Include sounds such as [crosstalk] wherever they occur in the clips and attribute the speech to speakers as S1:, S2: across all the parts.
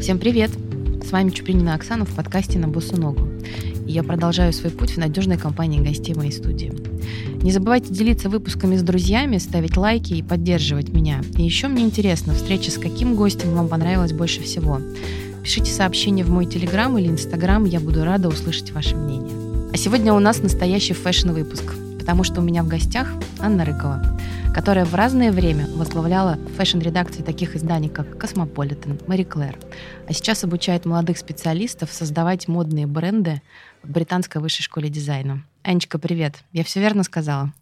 S1: Всем привет! С вами Чупринина Оксана в подкасте «На босу ногу». И я продолжаю свой путь в надежной компании гостей моей студии. Не забывайте делиться выпусками с друзьями, ставить лайки и поддерживать меня. И еще мне интересно, встреча с каким гостем вам понравилась больше всего. Пишите сообщения в мой телеграм или инстаграм, я буду рада услышать ваше мнение. А сегодня у нас настоящий фэшн-выпуск, потому что у меня в гостях Анна Рыкова, которая в разное время возглавляла фэшн-редакции таких изданий, как «Cosmopolitan», «Marie Claire», а сейчас обучает молодых специалистов создавать модные бренды в Британской высшей школе дизайна. Анечка, привет. Я все верно сказала?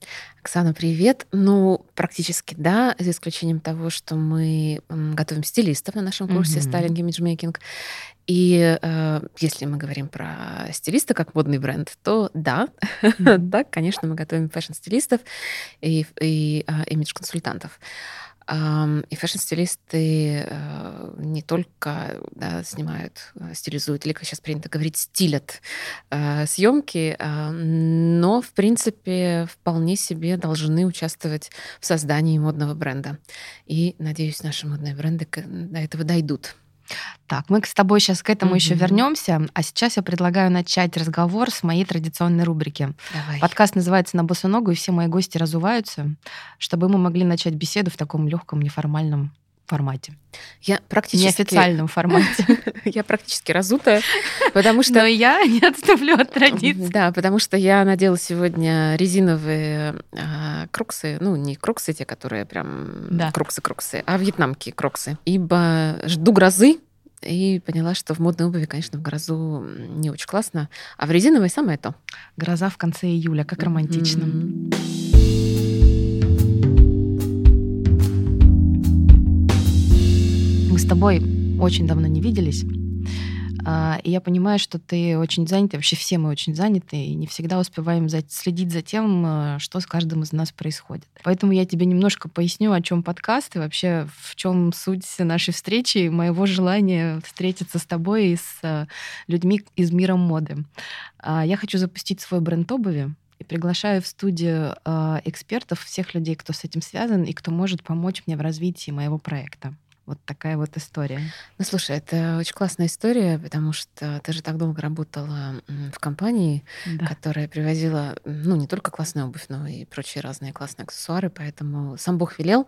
S2: Оксана, привет. Ну, практически да, за исключением того, что мы готовим стилистов на нашем курсе mm-hmm. Image Making. И э, если мы говорим про стилиста как модный бренд, то да, [laughs] mm-hmm. да, конечно, мы готовим фэшн-стилистов и, и э, имидж-консультантов. И фэшн-стилисты э, не только да, снимают, э, стилизуют, или, как сейчас принято говорить, стилят э, съемки, но, в принципе, вполне себе должны участвовать в создании модного бренда. И, надеюсь, наши модные бренды до этого дойдут.
S1: Так, мы с тобой сейчас к этому mm-hmm. еще вернемся, а сейчас я предлагаю начать разговор с моей традиционной рубрики.
S2: Давай.
S1: Подкаст называется «На босу ногу», и все мои гости разуваются, чтобы мы могли начать беседу в таком легком, неформальном формате.
S2: Я практически...
S1: Неофициальном формате. [laughs]
S2: я практически разутая, потому что...
S1: Но я [laughs] не отступлю от традиции.
S2: Да, потому что я надела сегодня резиновые а, кроксы, ну, не кроксы те, которые прям кроксы-кроксы, а вьетнамки кроксы. Ибо жду грозы, и поняла, что в модной обуви, конечно, в грозу не очень классно, а в резиновой самое то.
S1: Гроза в конце июля, как романтично. С тобой очень давно не виделись. А, и я понимаю, что ты очень занят, вообще все мы очень заняты, и не всегда успеваем следить за тем, э, что с каждым из нас происходит. Поэтому я тебе немножко поясню, о чем подкаст и вообще в чем суть нашей встречи и моего желания встретиться с тобой и с э, людьми из мира моды. А, я хочу запустить свой бренд обуви, и приглашаю в студию э, экспертов, всех людей, кто с этим связан и кто может помочь мне в развитии моего проекта. Вот такая вот история.
S2: Ну, слушай, это очень классная история, потому что ты же так долго работала в компании, да. которая привозила, ну, не только классную обувь, но и прочие разные классные аксессуары, поэтому сам Бог велел.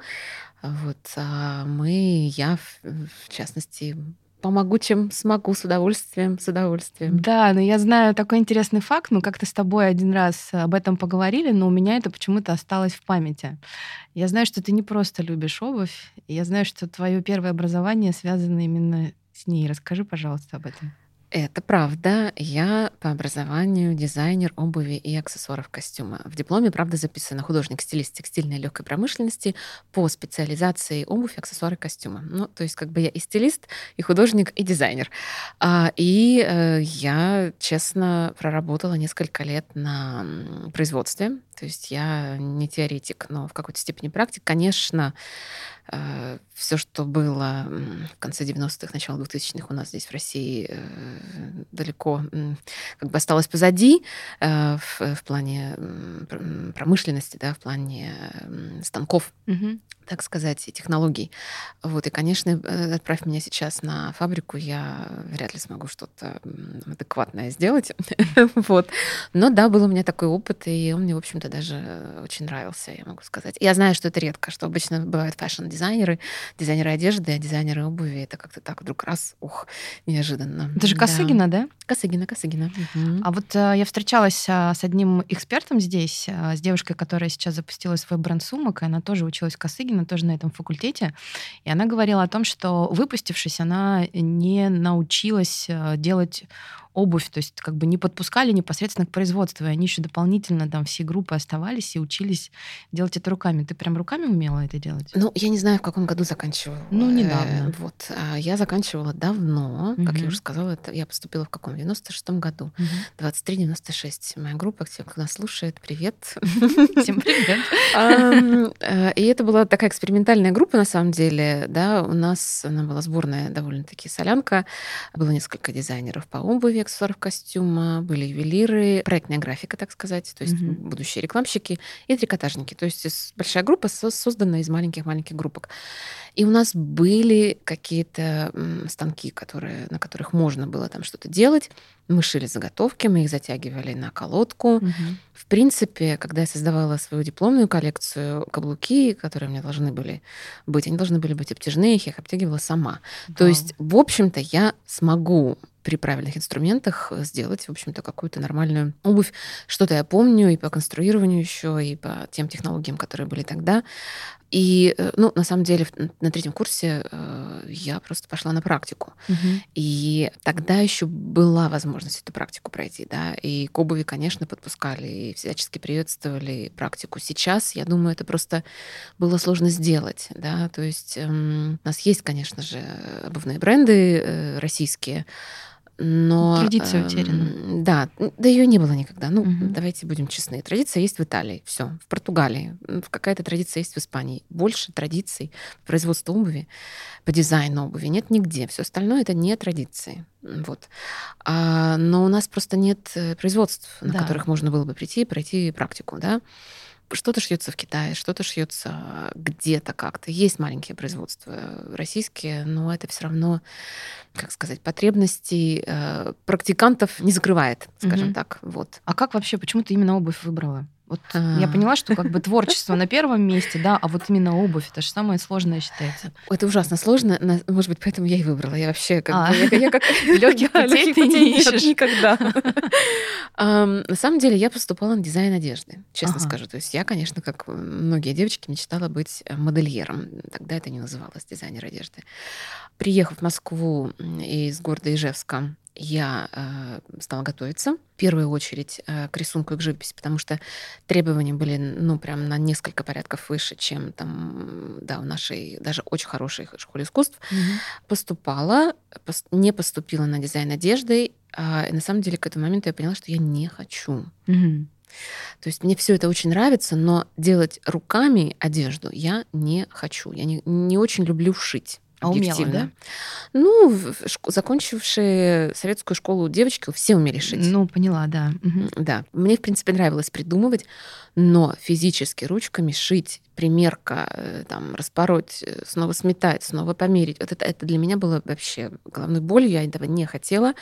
S2: Вот, а мы, я, в частности, помогу, чем смогу, с удовольствием, с удовольствием.
S1: Да, но я знаю такой интересный факт, мы как-то с тобой один раз об этом поговорили, но у меня это почему-то осталось в памяти. Я знаю, что ты не просто любишь обувь, я знаю, что твое первое образование связано именно с ней. Расскажи, пожалуйста, об этом.
S2: Это правда. Я по образованию дизайнер обуви и аксессуаров костюма. В дипломе, правда, записано художник-стилист текстильной легкой промышленности по специализации обувь, аксессуары костюма. Ну, то есть как бы я и стилист, и художник, и дизайнер. А, и э, я, честно, проработала несколько лет на производстве. То есть я не теоретик, но в какой-то степени практик. Конечно, Э, все, что было в конце 90-х, начало 2000-х у нас здесь в России э, далеко как бы осталось позади э, в, в плане промышленности, да, в плане станков. Угу так сказать, технологий. Вот, и, конечно, отправь меня сейчас на фабрику, я вряд ли смогу что-то адекватное сделать. [laughs] вот. Но да, был у меня такой опыт, и он мне, в общем-то, даже очень нравился, я могу сказать. Я знаю, что это редко, что обычно бывают фэшн дизайнеры, одежды, а дизайнеры обуви. Это как-то так вдруг раз, ух, неожиданно.
S1: Это же Косыгина, да?
S2: Косыгина, Косыгина.
S1: Угу. А вот э, я встречалась э, с одним экспертом здесь, э, с девушкой, которая сейчас запустила свой бренд сумок, и она тоже училась в Косыгина, тоже на этом факультете. И она говорила о том, что выпустившись, она не научилась э, делать обувь, то есть как бы не подпускали непосредственно к производству, и они еще дополнительно там все группы оставались и учились делать это руками. Ты прям руками умела это делать?
S2: Ну, я не знаю, в каком году заканчивала.
S1: Ну, недавно.
S2: Э, вот. А я заканчивала давно, как я уже сказала, это я поступила в каком? В 96-м году. Угу. 23-96. Моя группа, те, кто нас слушает, привет. [laughs]
S1: Всем привет.
S2: Э, и это была такая экспериментальная группа, на самом деле, да, у нас она была сборная довольно-таки солянка, было несколько дизайнеров по обуви, и аксессуаров костюма, были ювелиры, проектная графика, так сказать, то есть mm-hmm. будущие рекламщики и трикотажники. То есть большая группа, созданная из маленьких-маленьких группок. И у нас были какие-то станки, которые, на которых можно было там что-то делать. Мы шили заготовки, мы их затягивали на колодку. Угу. В принципе, когда я создавала свою дипломную коллекцию, каблуки, которые у меня должны были быть, они должны были быть обтяжные, я их обтягивала сама. Да. То есть, в общем-то, я смогу при правильных инструментах сделать, в общем-то, какую-то нормальную обувь. Что-то я помню и по конструированию еще, и по тем технологиям, которые были тогда. И, э, ну, на самом деле, на третьем курсе э, я просто пошла на практику. Угу. И тогда еще была возможность эту практику пройти, да. И к обуви, конечно, подпускали и всячески приветствовали практику. Сейчас, я думаю, это просто было сложно сделать, да. То есть э, у нас есть, конечно же, обувные бренды э, российские, но...
S1: Традиция утеряна.
S2: Да, да ее не было никогда. Ну, угу. давайте будем честны. Традиция есть в Италии, все, в Португалии, какая-то традиция есть в Испании. Больше традиций по производству обуви, по дизайну обуви нет нигде. Все остальное это не традиции. Вот. А, но у нас просто нет э, производств, на да. которых можно было бы прийти и пройти практику, да что-то шьется в Китае, что-то шьется где-то как-то. Есть маленькие производства российские, но это все равно, как сказать, потребности э, практикантов не закрывает, скажем угу. так. Вот.
S1: А как вообще, почему ты именно обувь выбрала? Вот а. я поняла, что как бы творчество на [laughs] первом месте, да, а вот именно обувь это же самое сложное считается.
S2: Это ужасно сложно, может быть, поэтому я и выбрала. Я вообще как а. бы
S1: я, я как [laughs] легких путей ты не ищешь
S2: никогда. [laughs] На самом деле я поступала на дизайн одежды, честно скажу. То есть я, конечно, как многие девочки, мечтала быть модельером. Тогда это не называлось дизайнер одежды. Приехав в Москву из города Ижевска, я э, стала готовиться. В первую очередь э, к рисунку и к живописи, потому что требования были, ну, прям на несколько порядков выше, чем там, да, в нашей даже очень хорошей школе искусств. Mm-hmm. Поступала, пос- не поступила на дизайн одежды. Э, и на самом деле к этому моменту я поняла, что я не хочу. Mm-hmm. То есть мне все это очень нравится, но делать руками одежду я не хочу. Я не, не очень люблю шить.
S1: А умела, да?
S2: Ну, закончившие советскую школу девочки все умели шить.
S1: Ну, поняла, да.
S2: Угу. Да. Мне, в принципе, нравилось придумывать, но физически ручками шить, примерка, э, там, распороть, э, снова сметать, снова померить, вот это, это для меня было вообще головной болью, я этого не хотела.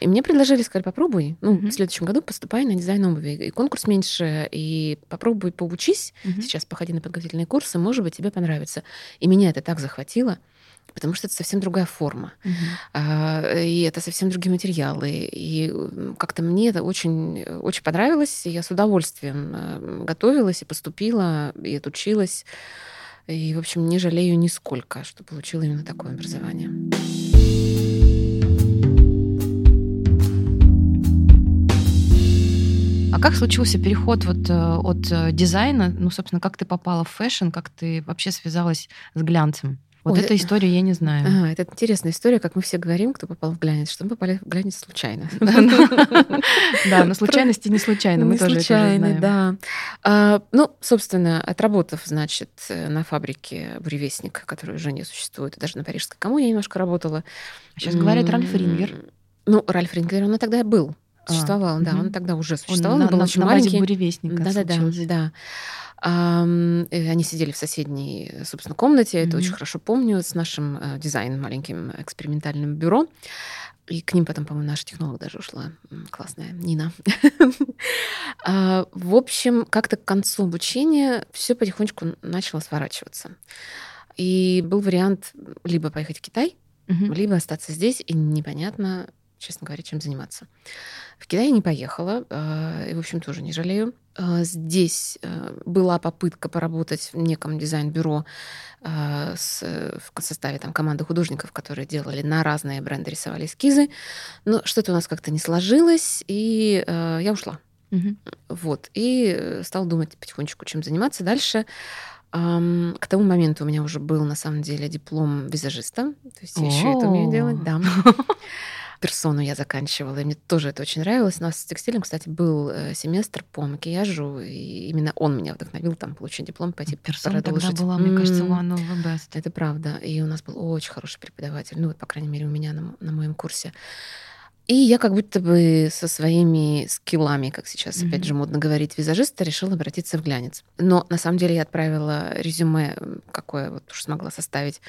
S2: И мне предложили, сказали, попробуй, ну, mm-hmm. в следующем году поступай на дизайн обуви. И конкурс меньше, и попробуй, поучись. Mm-hmm. Сейчас походи на подготовительные курсы, может быть, тебе понравится. И меня это так захватило потому что это совсем другая форма. Uh-huh. И это совсем другие материалы. И как-то мне это очень, очень понравилось. И я с удовольствием э, готовилась и поступила, и отучилась. И, в общем, не жалею нисколько, что получила именно такое образование.
S1: Как случился переход вот э, от э, дизайна, ну, собственно, как ты попала в фэшн, как ты вообще связалась с глянцем? Вот Ой, эту историю я не знаю.
S2: Ага, это интересная история, как мы все говорим, кто попал в глянец, что мы попали в глянец случайно. [laughs]
S1: Да, но случайности не случайно, мы тоже
S2: случайно, да. А, ну, собственно, отработав, значит, на фабрике «Буревестник», которая уже не существует, даже на Парижской коммуне я немножко работала.
S1: Сейчас говорят Ralf Ringer.
S2: Ну, Ральф Рингер, он тогда был, а, существовал, да, он тогда уже существовал, он был очень маленький.
S1: «Буревестника»
S2: Да-да-да, да. Они сидели в соседней, собственно, комнате. Это очень хорошо помню с нашим э, дизайн маленьким экспериментальным бюро. И к ним потом, по-моему, наша технолог даже ушла. Классная Нина. [laughs] А, в общем, как-то к концу обучения все потихонечку начало сворачиваться. И был вариант либо поехать в Китай, либо остаться здесь, и непонятно, честно говоря, чем заниматься. В Китай не поехала, а, и, в общем, тоже не жалею. А, здесь э, была попытка поработать в неком дизайн-бюро а, в составе там, команды художников, которые делали на разные бренды, рисовали эскизы. Но что-то у нас как-то не сложилось, и э, я ушла. Угу. Вот. И э, стала думать потихонечку, чем заниматься дальше. К тому моменту у меня уже был, на самом деле, диплом визажиста. То есть я еще это умею делать, да. Персону я заканчивала, и мне тоже это очень нравилось. У нас с текстилем, кстати, был э, семестр по макияжу, и именно он меня вдохновил там получить диплом, пойти
S1: Персона продолжить. тогда была, мне кажется, one of the best.
S2: Это правда. И у нас был очень хороший преподаватель, ну вот, по крайней мере, у меня на, на моем курсе. И я как будто бы со своими скиллами, как сейчас mm-hmm. опять же модно говорить, визажиста, решила обратиться в глянец. Но на самом деле я отправила резюме, какое вот уж смогла составить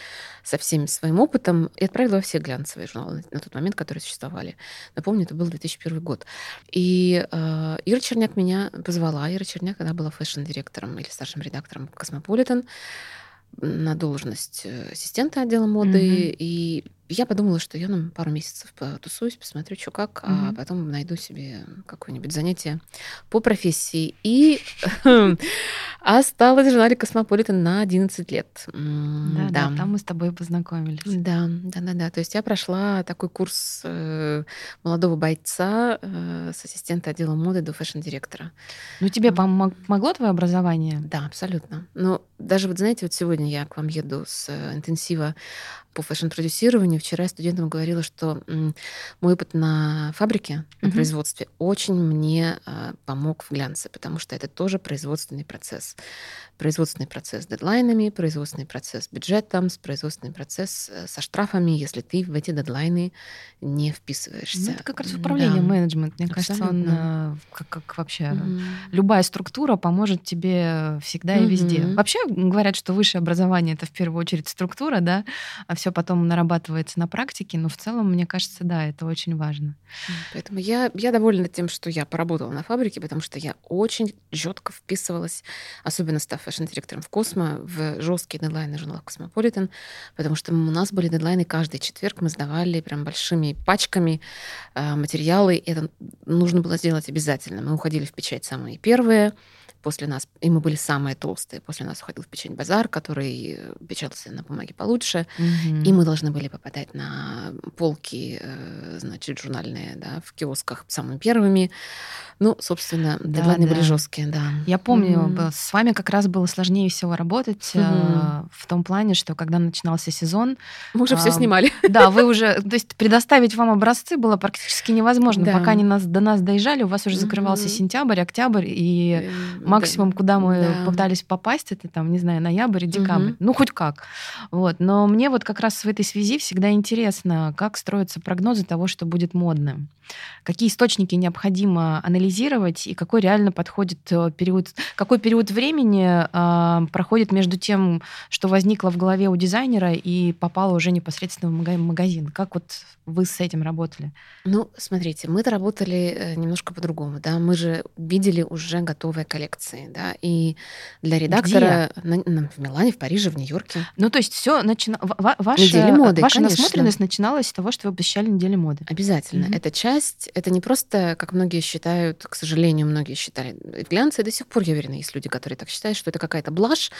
S2: со всем своим опытом, и отправила во все глянцевые журналы на тот момент, которые существовали. Напомню, это был 2001 год. И э, Ира Черняк меня позвала. Ира Черняк, когда была фэшн-директором или старшим редактором «Cosmopolitan», на должность э, ассистента отдела моды, mm-hmm. и я подумала, что я на пару месяцев потусуюсь, посмотрю, что как, mm-hmm. а потом найду себе какое-нибудь занятие по профессии. И [laughs] осталась в журнале «Cosmopolitan» на 11 лет.
S1: Да, да, да, там мы с тобой познакомились.
S2: Да, да, да, да. То есть я прошла такой курс э, молодого бойца э, с ассистента отдела моды до фэшн-директора.
S1: Ну, тебе помогло твое образование?
S2: Да, абсолютно. Но даже вот, знаете, вот сегодня я к вам еду с э, интенсива по фэшн-продюсированию. Вчера я студентам говорила, что мой опыт на фабрике, на mm-hmm. производстве очень мне э, помог в глянце, потому что это тоже производственный процесс. Производственный процесс с дедлайнами, производственный процесс с бюджетом, производственный процесс э, со штрафами, если ты в эти дедлайны не вписываешься. Ну,
S1: это как раз управление, да. менеджмент. Мне Абсолютно. кажется, он э, как, как вообще mm-hmm. любая структура поможет тебе всегда mm-hmm. и везде. Вообще говорят, что высшее образование это в первую очередь структура, да, а все потом нарабатывается на практике, но в целом, мне кажется, да, это очень важно.
S2: Поэтому я, я довольна тем, что я поработала на фабрике, потому что я очень четко вписывалась, особенно став фэшн-директором в Космо, в жесткие дедлайны журнала Космополитен, потому что у нас были дедлайны каждый четверг, мы сдавали прям большими пачками э, материалы, это нужно было сделать обязательно. Мы уходили в печать самые первые, После нас, и мы были самые толстые, после нас уходил в печать Bazaar, который э, печатался на бумаге получше, mm-hmm. и мы должны были попадать на полки, э, значит, журнальные, да, в киосках самыми первыми. Ну, собственно, да, дедлайны да. были жесткие, да.
S1: Я помню, mm-hmm. с вами как раз было сложнее всего работать mm-hmm. в том плане, что когда начинался сезон...
S2: Мы уже э, все снимали.
S1: Да, вы уже... То есть предоставить вам образцы было практически невозможно. Да. Пока они нас, до нас доезжали, у вас уже закрывался mm-hmm. сентябрь, октябрь, и Максимум, да. куда мы да. пытались попасть, это там, не знаю, ноябрь, декабрь. Угу. Ну, хоть как. Вот. Но мне вот как раз в этой связи всегда интересно, как строятся прогнозы того, что будет модным какие источники необходимо анализировать и какой реально подходит э, период, какой период времени э, проходит между тем, что возникло в голове у дизайнера и попало уже непосредственно в магазин. Как вот вы с этим работали?
S2: Ну, смотрите, мы-то работали э, немножко по-другому, да, мы же видели уже готовые коллекции, да, и для редактора на, на, в Милане, в Париже, в Нью-Йорке.
S1: Ну, то есть все начина... ваша, моды, ваша насмотренность начиналась с того, что вы посещали недели моды.
S2: Обязательно. Mm-hmm. Это часть это не просто, как многие считают, к сожалению, многие считали, в глянце до сих пор, я уверена, есть люди, которые так считают, что это какая-то блажь,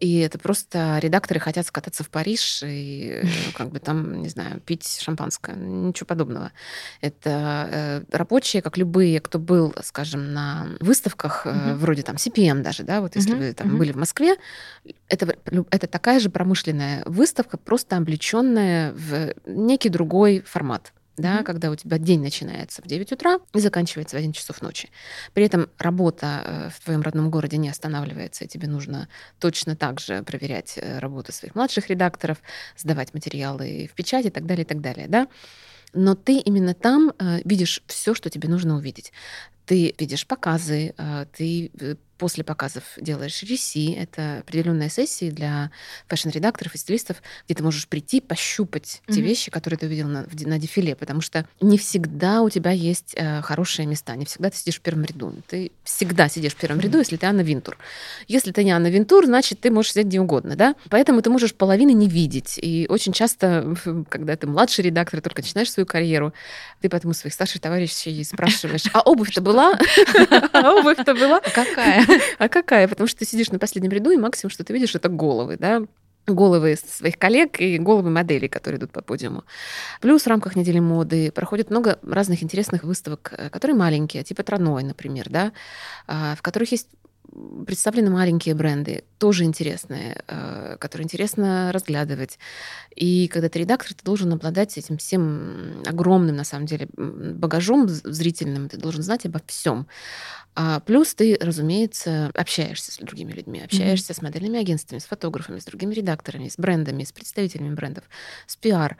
S2: и это просто редакторы хотят скататься в Париж и [laughs] как бы там, не знаю, пить шампанское. Ничего подобного. Это э, рабочие, как любые, кто был, скажем, на выставках, э, вроде там CPM даже, да, вот если вы там были в Москве, это, это такая же промышленная выставка, просто облеченная в некий другой формат да, mm-hmm. когда у тебя день начинается в 9 утра и заканчивается в 1 часов ночи. При этом работа э, в твоем родном городе не останавливается, и тебе нужно точно так же проверять э, работу своих младших редакторов, сдавать материалы в печать и так далее, и так далее, да. Но ты именно там э, видишь все, что тебе нужно увидеть. Ты видишь показы, э, ты э, после показов делаешь реси. Это определенные сессии для фэшн-редакторов и стилистов, где ты можешь прийти, пощупать mm-hmm. те вещи, которые ты увидел на, на дефиле, потому что не всегда у тебя есть э, хорошие места, не всегда ты сидишь в первом ряду. Ты всегда сидишь в первом mm-hmm. ряду, если ты Анна Винтур. Если ты не Анна Винтур, значит, ты можешь сидеть где угодно, да? Поэтому ты можешь половины не видеть. И очень часто, [laughs] когда ты младший редактор, только начинаешь свою карьеру, ты поэтому своих старших товарищей спрашиваешь, а обувь-то была? [laughs]
S1: А обувь-то была?
S2: Какая? [laughs] А какая? Потому что ты сидишь на последнем ряду, и максимум, что ты видишь, это головы, да, головы своих коллег и головы моделей, которые идут по подиуму. Плюс в рамках недели моды проходит много разных интересных выставок, э, которые маленькие, типа Траной, например, да, а, в которых есть представлены маленькие бренды, тоже интересные, э, которые интересно разглядывать. И когда ты редактор, ты должен обладать этим всем огромным, на самом деле, багажом зрительным, ты должен знать обо всем. А плюс ты, разумеется, общаешься с другими людьми, общаешься mm-hmm. с модельными агентствами, с фотографами, с другими редакторами, с брендами, с представителями брендов, с пиар.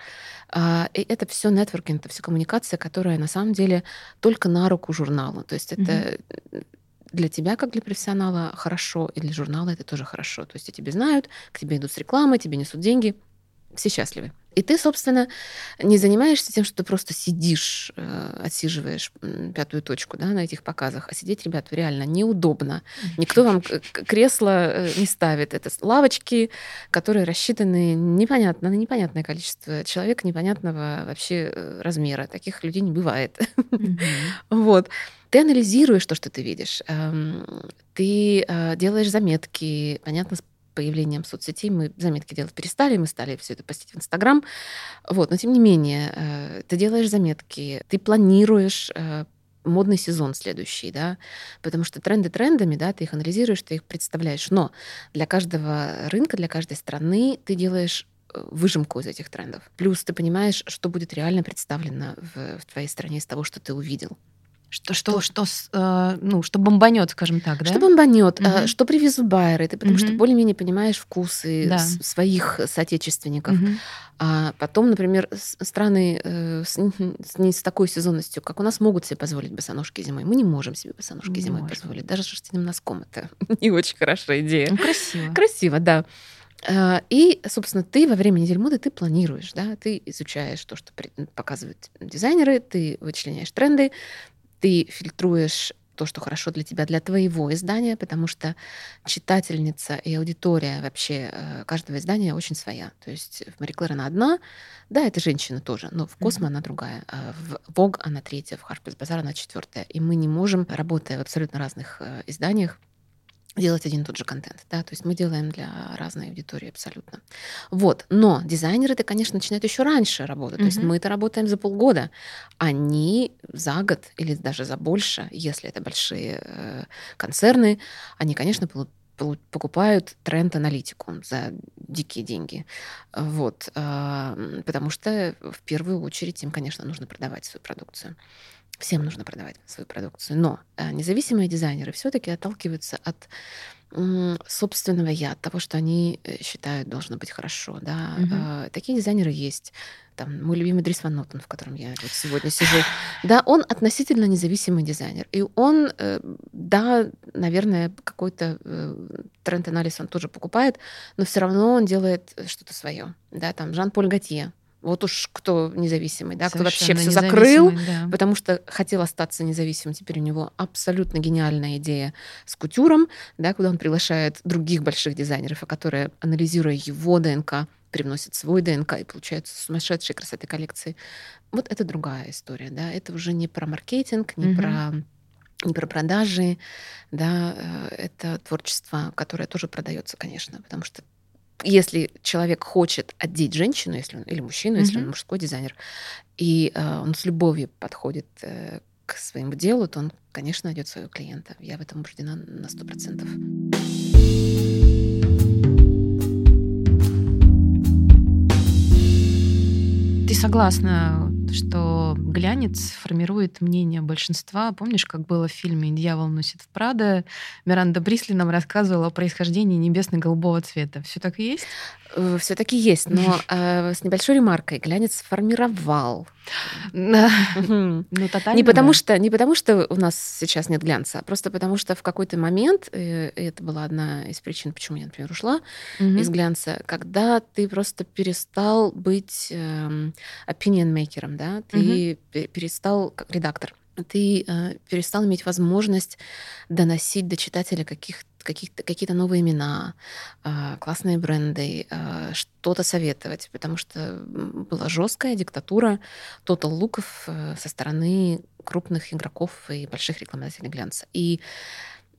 S2: А, и это все нетворкинг, это все коммуникация, которая на самом деле только на руку журналу. То есть это mm-hmm для тебя, как для профессионала, хорошо, и для журнала это тоже хорошо. То есть о тебе знают, к тебе идут с рекламой, тебе несут деньги, все счастливы. И ты, собственно, не занимаешься тем, что ты просто сидишь, э, отсиживаешь пятую точку да, на этих показах. А сидеть, ребят, реально неудобно. Никто вам кресло э, не ставит. Это лавочки, которые рассчитаны непонятно, на непонятное количество человек непонятного вообще э, размера. Таких людей не бывает. [laughs] Вот. Ты анализируешь то, что ты видишь. Эм, ты делаешь заметки, понятно, появлением соцсетей мы заметки делать перестали, мы стали все это постить в Инстаграм. Вот, но тем не менее, э, ты делаешь заметки, ты планируешь э, модный сезон следующий, да, потому что тренды трендами, да, ты их анализируешь, ты их представляешь, но для каждого рынка, для каждой страны ты делаешь э, выжимку из этих трендов. Плюс ты понимаешь, что будет реально представлено в, в твоей стране из того, что ты увидел.
S1: Что, что, что, э, ну, что бомбанет, скажем так, да?
S2: Что бомбанет, угу. что привезут байеры, ты потому угу. что более-менее понимаешь вкусы да. своих соотечественников. Угу. А потом, например, страны э, с, с, не с такой сезонностью, как у нас, могут себе позволить босоножки зимой. Мы не можем себе босоножки не зимой можем. позволить. Даже шерстяным носком это [laughs] не очень хорошая идея.
S1: Ну, красиво.
S2: Красиво, да. А, и, собственно, ты во время недели моды ты планируешь, да, ты изучаешь то, что показывают дизайнеры, ты вычленяешь тренды, ты фильтруешь то, что хорошо для тебя, для твоего издания, потому что читательница и аудитория вообще э, каждого издания очень своя. То есть в Мари Клэр она одна, да, это женщина тоже, но в Космо mm-hmm. она другая, а в Vogue она третья, в Harper's Bazaar она четвертая. И мы не можем, работая в абсолютно разных э, изданиях, делать один и тот же контент, да, то есть мы делаем для разной аудитории абсолютно. Вот, но дизайнеры это, конечно, начинают еще раньше работать, mm-hmm. то есть мы это работаем за полгода, они за год или даже за больше, если это большие э, концерны, они, конечно, покупают тренд-аналитику за дикие деньги. Вот. Э, потому что в первую очередь им, конечно, нужно продавать свою продукцию. Всем нужно продавать свою продукцию. Но э, независимые дизайнеры все-таки отталкиваются от собственного я, от того, что они э, считают должно быть хорошо. Да? Угу. Такие дизайнеры есть. Там, мой любимый Дрис Ван Нотен, в котором я вот сегодня сижу. Да, он относительно независимый дизайнер. И он, э, да, наверное, какой-то тренд-анализ он тоже покупает, но все равно он делает что-то свое. Да, там Жан-Поль Готье, вот уж кто независимый, да, кто вообще все закрыл, да. потому что хотел остаться независимым. Теперь у него абсолютно гениальная идея с кутюром, да, куда он приглашает других больших дизайнеров, а которые, анализируя его ДНК, привносят свой ДНК и получаются сумасшедшие красоты коллекции. Вот это другая история, да, это уже не про маркетинг, не угу. про не про продажи, да, э, это творчество, которое тоже продается, конечно, потому что если человек хочет одеть женщину, если он, или мужчину, mm-hmm. если он мужской дизайнер, и э, он с любовью подходит э, к своему делу, то он, конечно, найдет своего клиента. Я в этом убеждена на сто процентов.
S1: Ты согласна что глянец формирует мнение большинства. Помнишь, как было в фильме «Дьявол носит в Прада»? Миранда Брисли нам рассказывала о происхождении небесно-голубого цвета. Все так и есть?
S2: Э, Все таки есть, но [laughs] э, с небольшой ремаркой. Глянец сформировал.
S1: Ну.
S2: Не потому, что, не потому что у нас сейчас нет глянца, а просто потому что в какой-то момент, э, и это была одна из причин, почему я, например, ушла из глянца, когда ты просто перестал быть эм, opinion-мейкером, да, ты перестал, как редактор, ты э, перестал иметь возможность доносить до читателя каких каких-то, какие-то новые имена, э, классные бренды, э, что-то советовать, потому что была жесткая диктатура тотал луков э, со стороны крупных игроков и больших рекламодателей глянца. И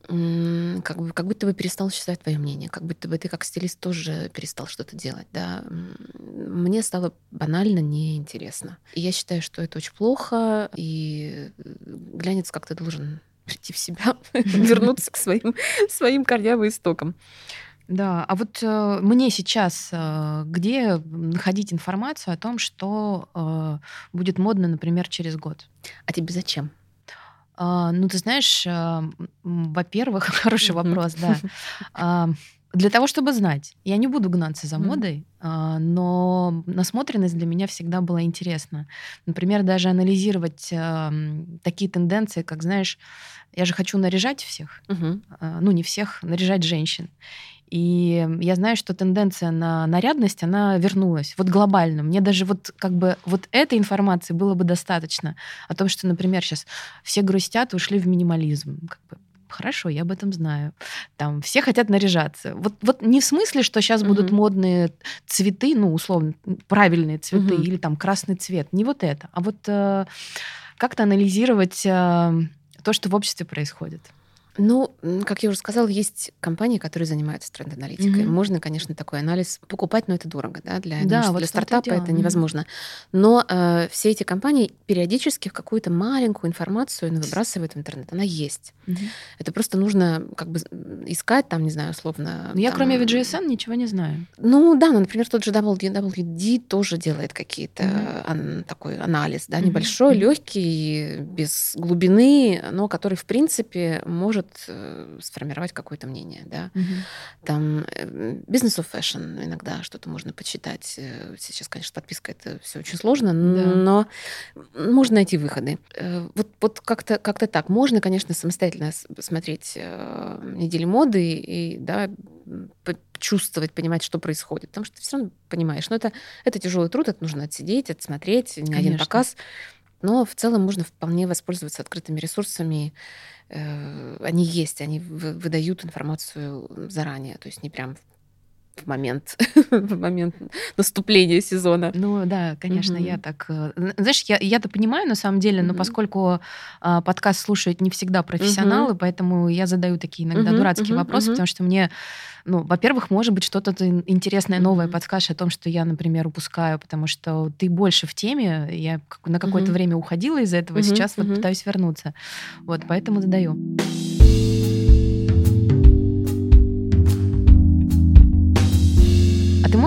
S2: как, бы, как будто бы перестал считать твое мнение, как будто бы ты как стилист тоже перестал что-то делать. Да? Мне стало банально неинтересно. И я считаю, что это очень плохо, и глянец как-то должен [laughs] прийти в себя, [laughs] вернуться к своим, [laughs] своим корням и истокам.
S1: Да, а вот э, мне сейчас э, где находить информацию о том, что э, будет модно, например, через год?
S2: А тебе зачем?
S1: А, ну, ты знаешь, э, во-первых, [laughs] хороший вопрос, да. [laughs] А, для того, чтобы знать. Я не буду гнаться за модой, а, но насмотренность для меня всегда была интересна. Например, даже анализировать такие тенденции, как, знаешь, я же хочу наряжать всех, ну не всех, наряжать женщин. И я знаю, что тенденция на нарядность, она вернулась. Вот глобально. Мне даже вот как бы вот этой информации было бы достаточно. О том, что, например, сейчас все грустят, ушли в минимализм. Как бы, хорошо, я об этом знаю. Там все хотят наряжаться. Вот, вот не в смысле, что сейчас угу. будут модные цветы, ну, условно, правильные цветы, угу. или там красный цвет. Не вот это. А вот э, как-то анализировать э, то, что в обществе происходит.
S2: Ну, как я уже сказала, есть компании, которые занимаются тренд-аналитикой. Mm-hmm. Можно, конечно, такой анализ покупать, но это дорого, да, для, да, думаю, вот для стартапа это, это невозможно. Но э, все эти компании периодически в какую-то маленькую информацию выбрасывают в интернет. Она есть. Mm-hmm. Это просто нужно как бы искать там, не знаю, условно.
S1: Но я кроме VGSN ничего не знаю.
S2: Ну да, ну, например, тот же WWD тоже делает какие-то mm-hmm. ан- такой анализ, да, небольшой, mm-hmm. легкий, без глубины, но который в принципе может может э, сформировать какое-то мнение, да.
S1: Угу.
S2: Там бизнес of fashion иногда что-то можно почитать. Э, сейчас, конечно, подписка это все очень сложно, да. но можно найти выходы. Э, вот, вот как-то как так. Можно, конечно, самостоятельно смотреть недели моды и, да, чувствовать, понимать, что происходит. Потому что ты все равно понимаешь. Но это, это тяжелый труд, это нужно отсидеть, отсмотреть, не один показ. Но в целом можно вполне воспользоваться открытыми ресурсами. Э, они есть, они выдают информацию заранее, то есть не прям в момент, [laughs] в момент наступления сезона.
S1: Ну да, конечно, mm-hmm. я так... Э, знаешь, я, я-то понимаю на самом деле, mm-hmm. но поскольку а, подкаст слушают не всегда профессионалы, mm-hmm. поэтому я задаю такие иногда mm-hmm. дурацкие mm-hmm. вопросы, mm-hmm. потому что мне, ну, во-первых, может быть, что-то интересное, новое mm-hmm. подскажешь о том, что я, например, упускаю, потому что ты больше в теме, я на какое-то mm-hmm. время уходила из этого, mm-hmm. сейчас mm-hmm. вот пытаюсь вернуться. Вот, поэтому задаю. А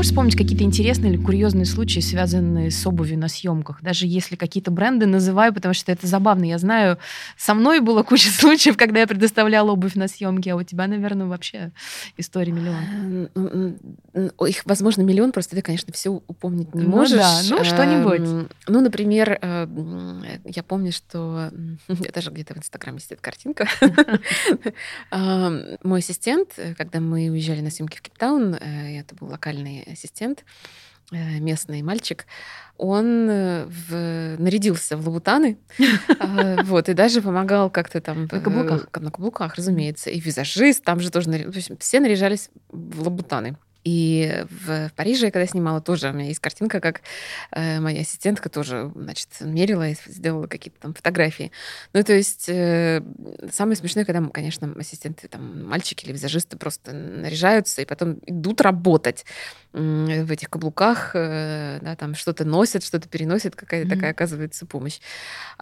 S1: можешь вспомнить какие-то интересные или курьезные случаи, связанные с обувью на съемках? Даже если какие-то бренды называю, потому что это забавно. Я знаю, со мной было куча [laughs] случаев, когда я предоставляла обувь на съемке, а у тебя, наверное, вообще история миллион.
S2: Их, возможно, миллион, просто ты, конечно, все упомнить не можешь. Ну
S1: да, ну что-нибудь.
S2: Ну, например, э, я помню, что... [laughs] Даже где-то в Инстаграме сидит картинка. [laughs] Мой ассистент, когда мы уезжали на съемки в Кейптаун, э, это был локальный ассистент, э, местный мальчик, он э, в... нарядился в лабутаны, [laughs] а, вот, и даже помогал как-то там...
S1: На каблуках?
S2: На каблуках, разумеется. И визажист, там же тоже... Все наряжались в лабутаны. И в, Париже, когда снимала, тоже у меня есть картинка, как э, моя ассистентка тоже, значит, мерила и сделала какие-то там фотографии. Ну, то есть э, самое смешное, когда, конечно, ассистенты, там, мальчики или визажисты просто наряжаются и потом идут работать в этих каблуках, э, да, там что-то носят, что-то переносят, какая-то mm-hmm. такая оказывается помощь.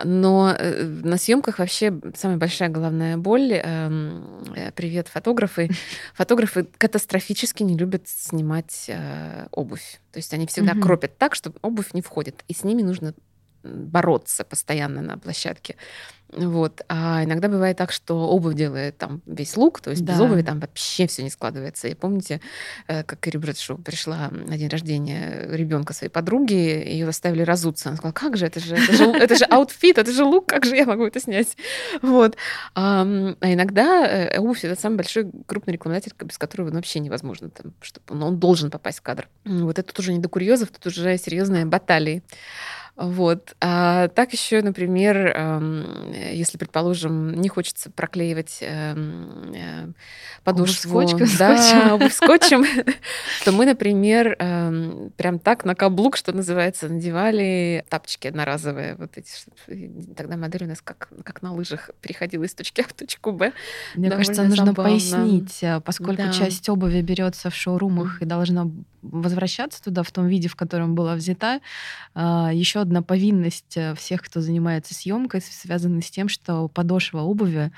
S2: Но э, на съемках вообще самая большая головная боль. Эм, э, привет, фотографы. [laughs] Фотографы катастрофически не любят снимать обувь. То есть они всегда mm-hmm. кропят так, чтобы обувь не входит. И с ними нужно бороться постоянно на площадке. Вот. А иногда бывает так, что обувь делает там весь лук, то есть да. без обуви там вообще все не складывается. И помните, э, как Кэрри Брэдшоу пришла на день рождения ребенка своей подруги, ее заставили разуться. Она сказала, как же, это же, это же, это же outfit, это же лук, как же я могу это снять? Вот. А, а иногда э, обувь — это самый большой крупный рекламодатель, без которого вообще невозможно, там, чтобы он должен попасть в кадр. Вот это тоже не до курьезов, тут уже серьезные баталии. Вот. А так еще, например, если, предположим, не хочется проклеивать эм, э, подошву
S1: обувь скотчем,
S2: да, обувь скотчем, [laughs] то мы, например, эм, прям так на каблук, что называется, надевали тапочки одноразовые. Вот эти. Тогда модель у нас как, как на лыжах переходила из точки А в точку Б.
S1: Мне кажется, нужно пояснить, э, поскольку да. часть обуви берется в шоурумах и должна возвращаться туда в том виде, в котором была взята. А, еще одна повинность э, всех, кто занимается съемкой, связана с тем, что подошва обуви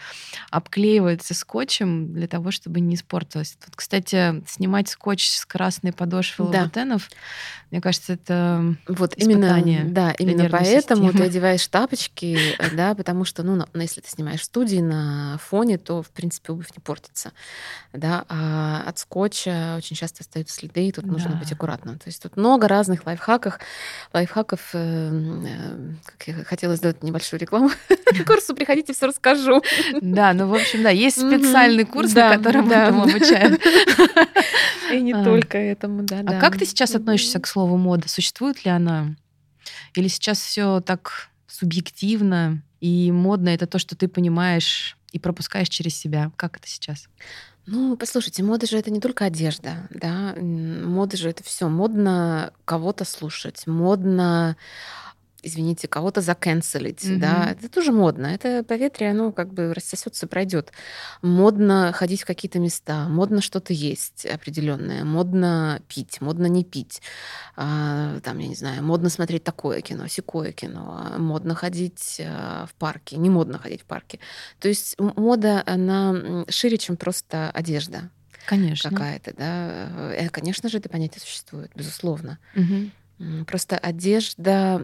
S1: обклеивается скотчем для того, чтобы не испортилась. Тут, кстати, снимать скотч с красной подошвы да. лабутенов, мне кажется, это
S2: вот именно, да, именно поэтому системы. ты одеваешь тапочки, э, да, потому что, ну, если ты снимаешь в студии на фоне, то, в принципе, обувь не портится, да, а от скотча очень часто остаются следы, и тут да. нужно быть аккуратным. То есть тут много разных лайфхаков, лайфхаков, э, как я хотела сделать небольшую рекламу [laughs] курсу, приходите, все расскажу.
S1: Да, ну, в общем, да, есть специальный курс, на котором мы этому обучаем. [laughs]
S2: И не а. только этому, да.
S1: А как ты сейчас относишься к слову мода? Существует ли она? Или сейчас все так субъективно, и модно это то, что ты понимаешь и пропускаешь через себя? Как это сейчас?
S2: Ну, послушайте, мода же это не только одежда, да, мода же это все. Модно кого-то слушать, модно извините, кого-то заканцелить, mm-hmm. да, это тоже модно. Это поветрие, оно как бы рассосется, пройдет. Модно ходить в какие-то места, модно что-то есть определенное, модно пить, модно не пить, а, там, я не знаю, модно смотреть такое кино, секое кино, модно ходить а, в парке, не модно ходить в парке. То есть мода, она шире, чем просто одежда.
S1: Конечно.
S2: Какая-то, да. Э, конечно же, это понятие существует, безусловно.
S1: Угу.
S2: Просто одежда,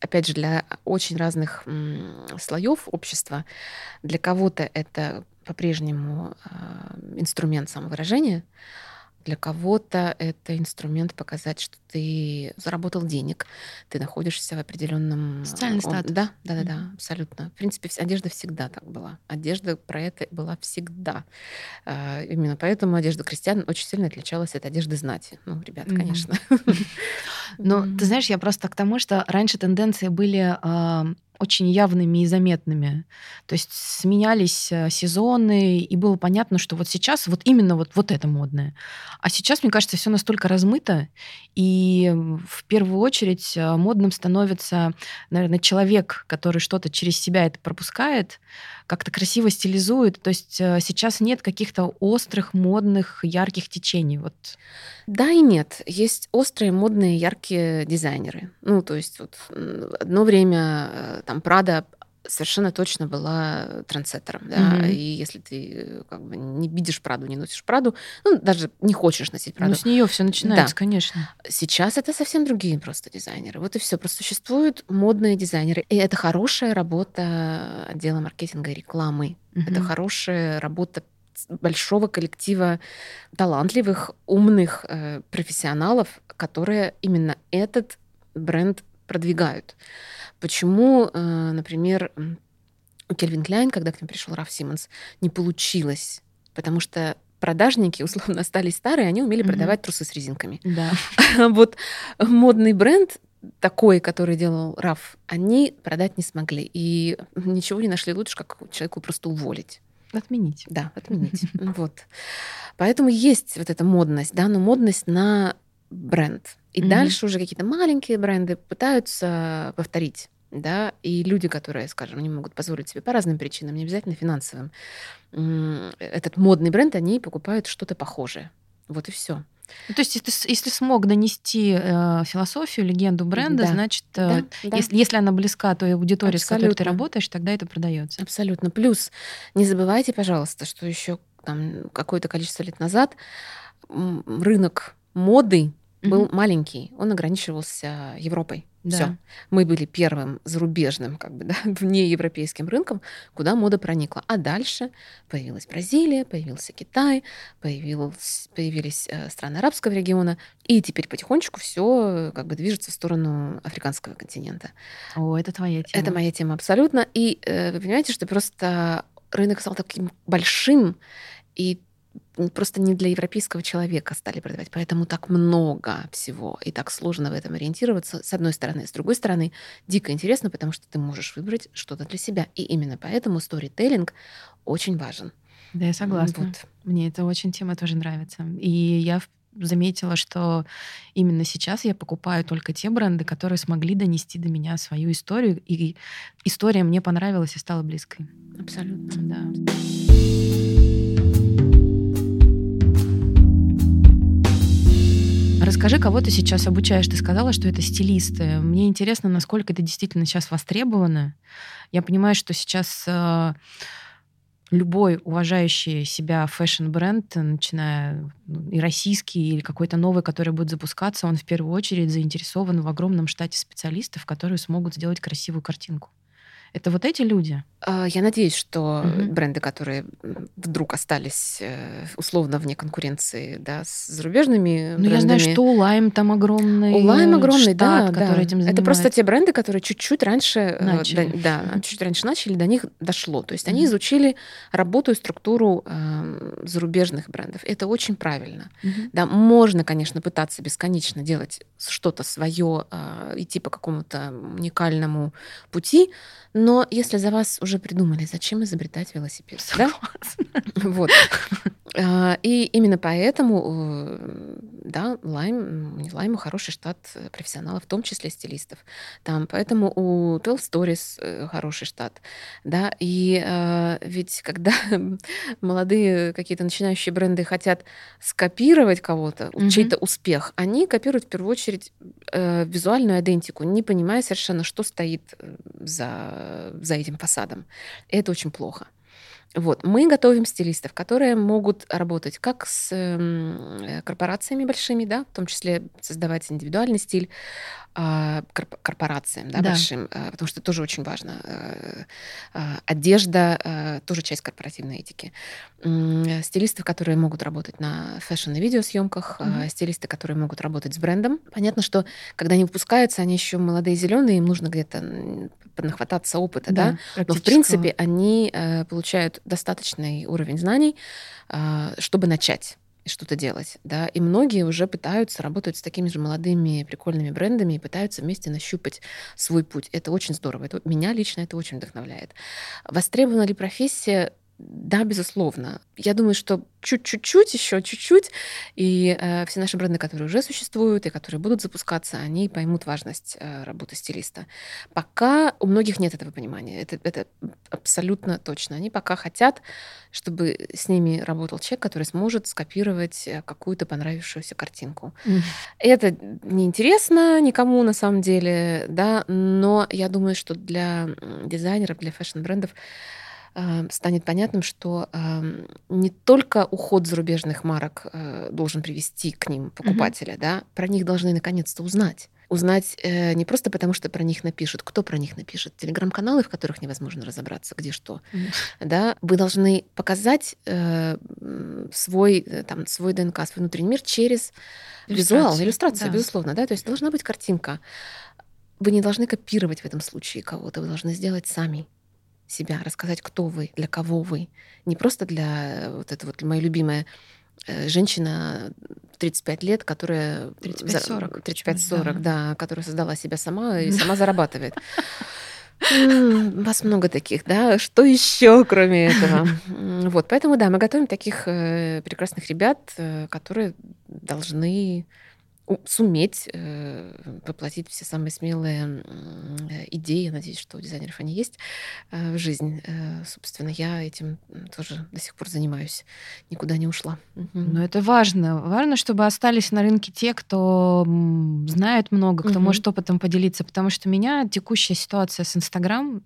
S2: опять же, для очень разных слоев общества, для кого-то это по-прежнему а, инструмент самовыражения, для кого-то это инструмент показать, что ты заработал денег, ты находишься в определенном...
S1: Социальный статус.
S2: Да, да, да, mm-hmm. да, абсолютно. В принципе, одежда всегда так была. Одежда про это была всегда. А, именно поэтому одежда крестьян очень сильно отличалась от одежды знати. Ну, ребят, mm-hmm. конечно. [laughs]
S1: Ну, ты знаешь, я просто к тому, что раньше тенденции были очень явными и заметными. То есть сменялись э, сезоны, и было понятно, что вот сейчас вот именно вот, вот это модное. А сейчас, мне кажется, все настолько размыто, и в первую очередь э, модным становится, наверное, человек, который что-то через себя это пропускает, как-то красиво стилизует. То есть э, сейчас нет каких-то острых, модных, ярких течений. Вот.
S2: Да и нет. Есть острые, модные, яркие дизайнеры. Ну, то есть вот одно время там Прада совершенно точно была трендсеттером, да, mm-hmm. и если ты как бы не видишь Праду, не носишь Праду, ну, даже не хочешь носить Праду. Ну,
S1: с нее все начинается, да. конечно.
S2: Сейчас это совсем другие просто дизайнеры. Вот и все. Просто существуют модные дизайнеры. И это хорошая работа отдела маркетинга и рекламы. Mm-hmm. Это хорошая работа большого коллектива талантливых, умных э, профессионалов, которые именно этот бренд продвигают. Почему, э, например, у Кельвин Кляйн, когда к ним пришел Раф Симмонс, не получилось? Потому что продажники, условно, [laughs] остались старые, они умели mm-hmm. продавать трусы с резинками.
S1: Да. [laughs]
S2: вот модный бренд такой, который делал Раф, они продать не смогли. И ничего не нашли лучше, как человеку просто уволить.
S1: Отменить.
S2: Да, отменить. [laughs] вот. Поэтому есть вот эта модность, да, но модность на бренд. И mm-hmm. дальше уже какие-то маленькие бренды пытаются повторить да, и люди, которые, скажем, не могут позволить себе по разным причинам, не обязательно финансовым, этот модный бренд, они покупают что-то похожее. Вот и все.
S1: Ну, то есть, если, если смог донести э, философию, легенду бренда, да. значит, э, да, если, да. если она близка той аудитории, Абсолютно. с которой ты работаешь, тогда это продается.
S2: Абсолютно. Плюс не забывайте, пожалуйста, что еще там какое-то количество лет назад рынок моды был mm-hmm. маленький, он ограничивался Европой. Да. Все. Мы были первым зарубежным, как бы, [laughs] да, внеевропейским рынком, куда мода проникла. А дальше появилась Бразилия, появился Китай, появилась, появились э, страны арабского региона, и теперь потихонечку все как бы движется в сторону африканского континента.
S1: О, это твоя тема.
S2: Это моя тема абсолютно. И э, вы понимаете, что просто рынок стал таким большим, и просто не для европейского человека стали продавать. Поэтому так много всего и так сложно в этом ориентироваться, с одной стороны. С другой стороны, дико интересно, потому что ты можешь выбрать что-то для себя. И именно поэтому сторителлинг очень важен.
S1: Да, я согласна. Вот. Мне эта очень тема тоже нравится. И я заметила, что именно сейчас я покупаю только те бренды, которые смогли донести до меня свою историю. И история мне понравилась и стала близкой.
S2: Абсолютно.
S1: Да. Расскажи, кого ты сейчас обучаешь. Ты сказала, что это стилисты. Мне интересно, насколько это действительно сейчас востребовано. Я понимаю, что сейчас э, любой уважающий себя фэшн-бренд, начиная ну, и российский, или какой-то новый, который будет запускаться, он в первую очередь заинтересован в огромном штате специалистов, которые смогут сделать красивую картинку. Это вот эти люди?
S2: А, я надеюсь, что угу. бренды, которые вдруг остались э, условно вне конкуренции да, с зарубежными
S1: ну, я знаю, что у Lime там огромный
S2: У Lime огромный,
S1: штат,
S2: да,
S1: который
S2: да.
S1: этим занимается.
S2: Это просто те бренды, которые чуть-чуть раньше... Э,
S1: начали.
S2: Да, да чуть-чуть раньше начали, до них дошло. То есть они изучили работу и структуру э, зарубежных брендов. Это очень правильно. Угу. Да, можно, конечно, пытаться бесконечно делать что-то свое, э, идти по какому-то уникальному пути, но если за вас уже придумали, зачем изобретать велосипед? Да? Вот. А, и именно поэтому, э, да, Лайм, не Лайм, хороший штат профессионалов, в том числе стилистов. Там, поэтому у 12 Stories э, хороший штат, да, и э, ведь когда [laughs] молодые какие-то начинающие бренды хотят скопировать кого-то, mm-hmm. чей-то успех, они копируют в первую очередь э, визуальную идентику, не понимая совершенно, что стоит за, за этим фасадом. Это очень плохо. Вот. Мы готовим стилистов, которые могут работать как с э, корпорациями большими, да, в том числе создавать индивидуальный стиль э, корпорациям да, да. большим, э, потому что это тоже очень важно. Э, э, одежда тоже часть корпоративной этики. Стилисты, которые могут работать на фэшн и видеосъемках, mm-hmm. стилисты, которые могут работать с брендом. Понятно, что когда они выпускаются, они еще молодые, зеленые, им нужно где-то поднахвататься опыта, да, да? но в принципе они э, получают достаточный уровень знаний, э, чтобы начать что-то делать, да, и многие уже пытаются работать с такими же молодыми прикольными брендами и пытаются вместе нащупать свой путь. Это очень здорово. Это, меня лично это очень вдохновляет. Востребована ли профессия? Да, безусловно. Я думаю, что чуть-чуть еще, чуть-чуть, и э, все наши бренды, которые уже существуют и которые будут запускаться, они поймут важность э, работы стилиста. Пока у многих нет этого понимания. Это, это абсолютно точно. Они пока хотят, чтобы с ними работал человек, который сможет скопировать э, какую-то понравившуюся картинку. Mm. Это неинтересно никому на самом деле, да, но я думаю, что для дизайнеров, для фэшн-брендов станет понятным, что эм, не только уход зарубежных марок э, должен привести к ним покупателя, mm-hmm. да, про них должны наконец-то узнать узнать э, не просто потому, что про них напишут, кто про них напишет, телеграм-каналы, в которых невозможно разобраться, где что, mm. да, вы должны показать э, свой там свой ДНК, свой внутренний мир через визуал, иллюстрация, да. безусловно, да, то есть должна быть картинка. Вы не должны копировать в этом случае кого-то, вы должны сделать сами себя, рассказать, кто вы, для кого вы. Не просто для вот это вот моя любимая э, женщина 35 лет, которая...
S1: 35-40.
S2: 35-40, да. да, которая создала себя сама и сама зарабатывает. [laughs] Вас много таких, да? Что еще, кроме этого? Вот, поэтому, да, мы готовим таких э, прекрасных ребят, э, которые должны суметь э, воплотить все самые смелые э, идеи. Я надеюсь, что у дизайнеров они есть э, в жизнь. Собственно, я этим тоже до сих пор занимаюсь. Никуда не ушла.
S1: Но это важно. Важно, чтобы остались на рынке те, кто знает много, кто угу. может опытом поделиться. Потому что меня текущая ситуация с Инстаграм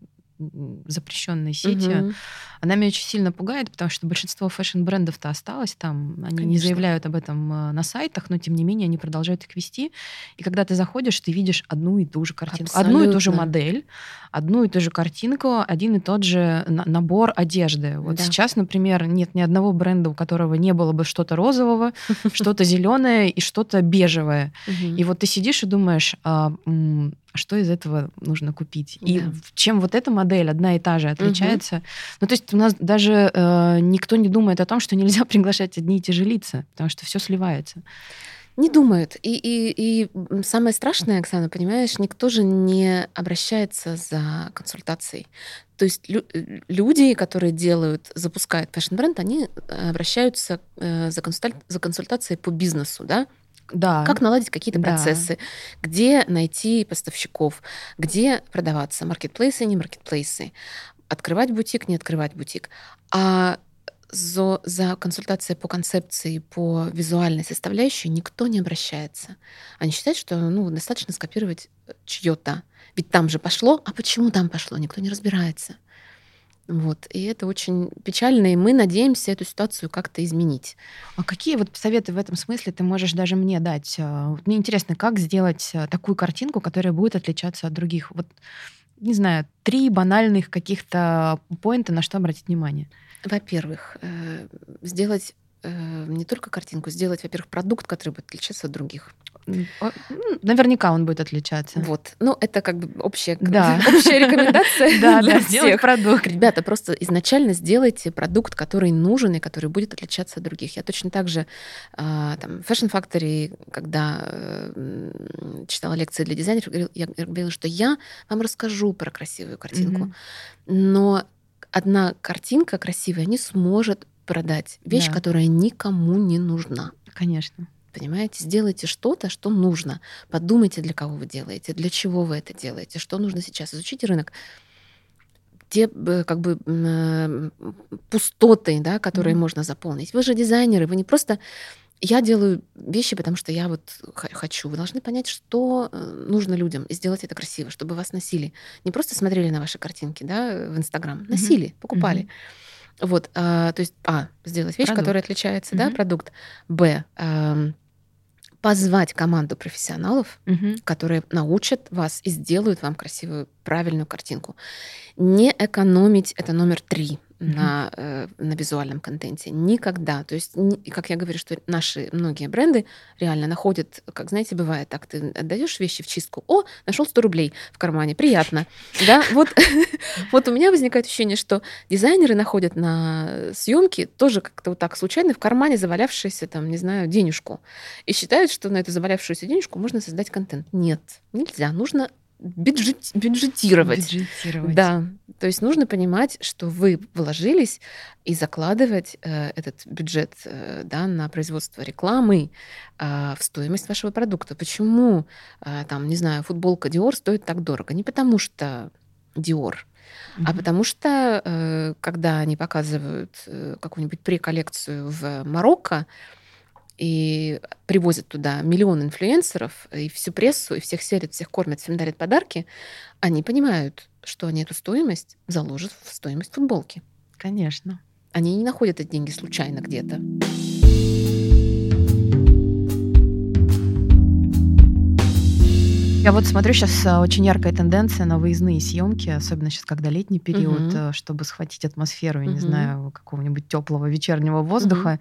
S1: запрещенной сети, угу. она меня очень сильно пугает, потому что большинство фэшн-брендов-то осталось там, они Конечно. не заявляют об этом э, на сайтах, но тем не менее они продолжают их вести. И когда ты заходишь, ты видишь одну и ту же картинку, Абсолютно. одну и ту же модель, одну и ту же картинку, один и тот же набор одежды. Вот да. сейчас, например, нет ни одного бренда, у которого не было бы что-то розового, [laughs] что-то зеленое и что-то бежевое. И вот ты сидишь и думаешь, а, что из этого нужно купить. Да. И чем вот эта модель одна и та же отличается. Угу. Ну, то есть у нас даже э, никто не думает о том, что нельзя [laughs] приглашать одни и те же лица, потому что все сливается.
S2: Не думают. И, и, и самое страшное, Оксана, понимаешь, никто же не обращается за консультацией. То есть лю- э, люди, которые делают, запускают фэшн-бренд, они обращаются э, за, консуль- за консультацией по бизнесу, да?
S1: Да.
S2: Как наладить какие-то да. процессы, где найти поставщиков, где продаваться, маркетплейсы, не маркетплейсы, открывать бутик, не открывать бутик. А за, за консультацией по концепции, по визуальной составляющей никто не обращается. Они считают, что ну, достаточно скопировать чье-то. Ведь там же пошло, а почему там пошло, никто не разбирается. Вот. И это очень печально, и мы надеемся эту ситуацию как-то изменить.
S1: А какие вот советы в этом смысле ты можешь даже мне дать? А, мне интересно, как сделать э, такую картинку, которая будет отличаться от других? Вот, не знаю, три банальных каких-то поинта, на что обратить внимание.
S2: Во-первых, э, сделать э, не только картинку, сделать, во-первых, продукт, который будет отличаться от других.
S1: Наверняка он будет отличаться.
S2: Вот. Ну, это как бы общая, да. [laughs] общая рекомендация [laughs]
S1: да, для всех. продукт.
S2: Ребята, просто изначально сделайте продукт, который нужен и который будет отличаться от других. Я точно так же а, там, в Fashion Factory, когда читала лекции для дизайнеров, я говорила, что я вам расскажу про красивую картинку, но одна картинка красивая не сможет продать вещь, да. которая никому не нужна.
S1: Конечно.
S2: Понимаете, сделайте что-то, что нужно. Подумайте, для кого вы делаете, для чего вы это делаете, что нужно сейчас. Изучите рынок. Те э, как бы э, пустоты, да, которые mm-hmm. можно заполнить. Вы же дизайнеры, вы не просто я делаю вещи, потому что я вот хочу. Вы должны понять, что э, нужно людям, и сделать это красиво, чтобы вас носили. Не просто смотрели на ваши картинки, да, в Инстаграм, носили, mm-hmm. покупали. Mm-hmm. Вот, а, то есть, а, сделать вещь, продукт. которая отличается, угу. да, продукт. Б, а, позвать команду профессионалов, угу. которые научат вас и сделают вам красивую, правильную картинку. Не экономить это номер три mm-hmm. на, э, на визуальном контенте. Никогда. То есть, не, как я говорю, что наши многие бренды реально находят, как знаете, бывает так, ты отдаешь вещи в чистку, о, нашел 100 рублей в кармане, приятно. Да, вот, [laughs] вот у меня возникает ощущение, что дизайнеры находят на съемке тоже как-то вот так случайно в кармане завалявшуюся, там, не знаю, денежку. И считают, что на эту завалявшуюся денежку можно создать контент. Нет, нельзя. Нужно бюджет, бюджетировать.
S1: Бюджетировать.
S2: Да. То есть нужно понимать, что вы вложились и закладывать э, этот бюджет э, да, на производство рекламы э, в стоимость вашего продукта. Почему, э, там, не знаю, футболка Dior стоит так дорого? Не потому что Dior, mm-hmm. а потому что, э, когда они показывают э, какую-нибудь преколлекцию в Марокко, и привозят туда миллион инфлюенсеров, и всю прессу, и всех селят, всех кормят, всем дарят подарки, они понимают, что они эту стоимость заложат в стоимость футболки.
S1: Конечно.
S2: Они не находят эти деньги случайно где-то.
S1: Я вот смотрю сейчас а, очень яркая тенденция на выездные съемки, особенно сейчас, когда летний период, угу. чтобы схватить атмосферу, я угу. не знаю, какого-нибудь теплого вечернего воздуха. Угу.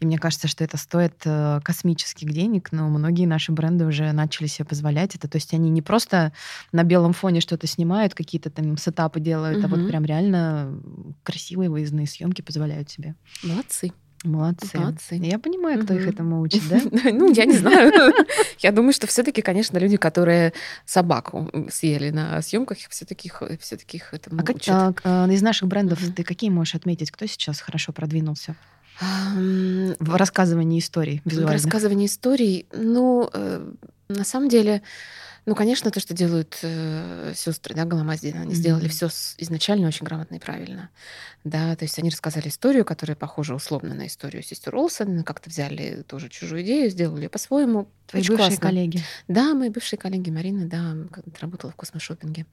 S1: И мне кажется, что это стоит э, космических денег, но многие наши бренды уже начали себе позволять это. То есть они не просто на белом фоне что-то снимают, какие-то там сетапы делают, угу. а вот прям реально красивые выездные съемки позволяют себе.
S2: Молодцы.
S1: Молодцы. Молодцы. Я понимаю, кто угу. их этому учит, да? [laughs]
S2: Ну, я не знаю. [laughs] Я думаю, что все-таки, конечно, люди, которые собаку съели на съемках, все-таки все-таки их этому а учат.
S1: А, из наших брендов ты какие можешь отметить? Кто сейчас хорошо продвинулся? В рассказывании историй
S2: В рассказывании историй, ну, э, на самом деле, ну, конечно, то, что делают э, сестры, да, Голомаздина, они mm-hmm. сделали все изначально очень грамотно и правильно. Да, то есть они рассказали историю, которая похожа условно на историю сестер Олсен, как-то взяли тоже чужую идею, сделали по-своему.
S1: Твои очень бывшие классно. коллеги.
S2: Да, мои бывшие коллеги Марина, да, работала в космошопинге.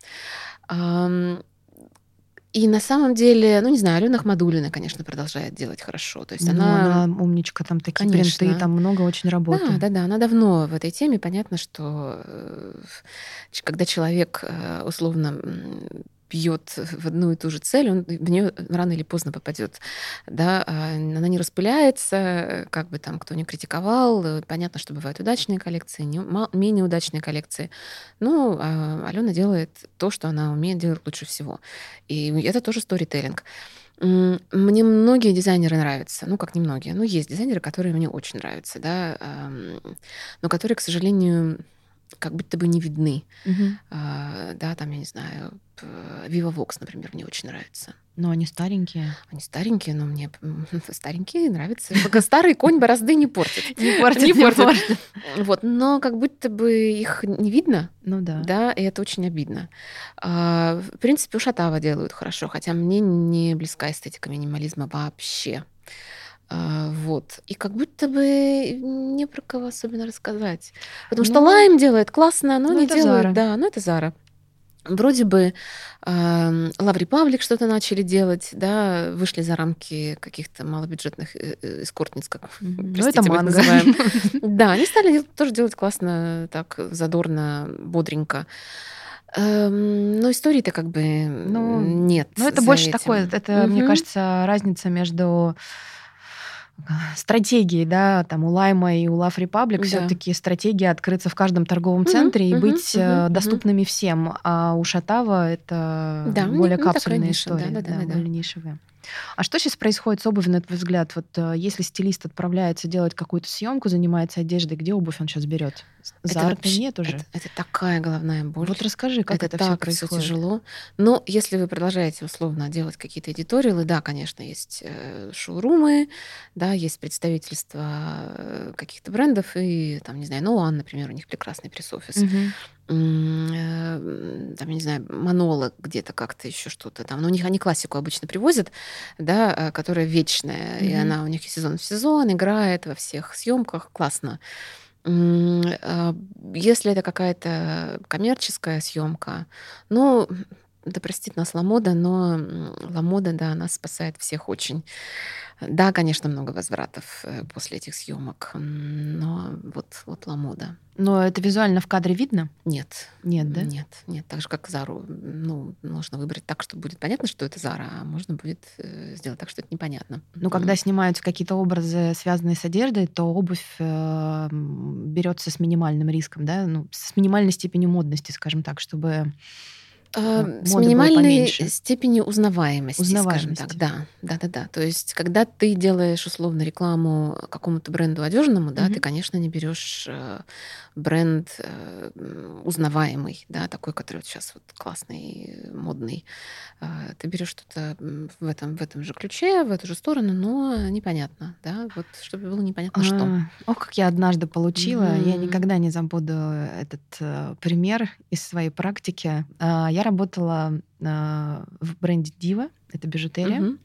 S2: И на самом деле, ну не знаю, Алена Ахмадулина, конечно, продолжает делать хорошо. То есть ну, она...
S1: она умничка, там такие конечно. принты, там много очень работы.
S2: Да, да, да, она давно в этой теме. Понятно, что э, когда человек э, условно бьет в одну и ту же цель, он в нее рано или поздно попадет. Да? А она не распыляется, как бы там кто ни критиковал. Понятно, что бывают удачные коллекции, не, менее удачные коллекции. Но а Алена делает то, что она умеет делать лучше всего. И это тоже сторителлинг. Мне многие дизайнеры нравятся, ну как немногие, ну есть дизайнеры, которые мне очень нравятся, да, но которые, к сожалению, как будто бы не видны. Угу. А, да, там, я не знаю, Viva Vox, например, мне очень нравится.
S1: Но они старенькие.
S2: Они старенькие, но мне [laughs] старенькие нравятся. Пока старый конь борозды не портит. [laughs]
S1: Не портит, не портит. [laughs]
S2: Вот, но как будто бы их не видно.
S1: Ну да.
S2: Да, и это очень обидно. А, в принципе, у Шатава делают хорошо, хотя мне не близка эстетика минимализма вообще. А, вот. И как будто бы не про кого особенно рассказать. Потому что ну, Лайм делает классно, но ну, не делает. Зара. Да, ну это Зара. Вроде бы э, Лаври Павлик что-то начали делать, да, вышли за рамки каких-то малобюджетных э, э, эскортниц, как
S1: простите, ну, это манго. называем. [laughs]
S2: Да, они стали тоже делать классно, так задорно, бодренько. Эм, но истории-то как бы ну, нет.
S1: Ну, это больше такое, это, мне кажется, разница между [laughs] стратегии, да, там у Лайма и у Love Republic да. все-таки стратегия открыться в каждом торговом центре uh-huh, и быть uh-huh, доступными uh-huh. всем, а у Шатава это да, более ну, капсульная история, да, да, да, да, более нишевая. А что сейчас происходит с обувью, на твой взгляд? Вот э, если стилист отправляется делать какую-то съемку, занимается одеждой, где обувь он сейчас берет? За нет уже.
S2: Это, это такая головная боль.
S1: Вот расскажи, как это, это так все происходит.
S2: тяжело. Но если вы продолжаете условно делать какие-то эдиториалы, да, конечно, есть э, шоурумы, да, есть представительства э, каких-то брендов и там, не знаю, Ноан, например, у них прекрасный пресс-офис. Угу. Там, я не знаю, монолог где-то как-то еще что-то там. Но у них они классику обычно привозят, да, которая вечная, mm-hmm. и она у них сезон в сезон играет во всех съемках, классно. А, если это какая-то коммерческая съемка, ну, да простит нас Ламода, но Ламода, да, она спасает всех очень. Да, конечно, много возвратов э, после этих съемок, но вот, вот Ламода.
S1: Но это визуально в кадре видно?
S2: Нет.
S1: Нет, да?
S2: Нет, нет. Так же, как Зару. Ну, нужно выбрать так, чтобы будет понятно, что это Зара, а можно будет э, сделать так, что это непонятно.
S1: Ну, когда снимаются какие-то образы, связанные с одеждой, то обувь э, берется с минимальным риском, да, ну, с минимальной степенью модности, скажем так, чтобы
S2: а, с минимальной степенью узнаваемости, узнаваемости, скажем так. Да, да, да, да. То есть, когда ты делаешь условно рекламу какому-то бренду одежному, да, угу. ты, конечно, не берешь э, бренд э, узнаваемый, да, такой, который вот сейчас вот классный, модный. Э, ты берешь что-то в этом, в этом же ключе, в эту же сторону, но непонятно, да, вот чтобы было непонятно а, что.
S1: Ох, как я однажды получила, mm-hmm. я никогда не забуду этот пример из своей практики. Э, я работала э, в бренде Дива, это бижутерия, mm-hmm.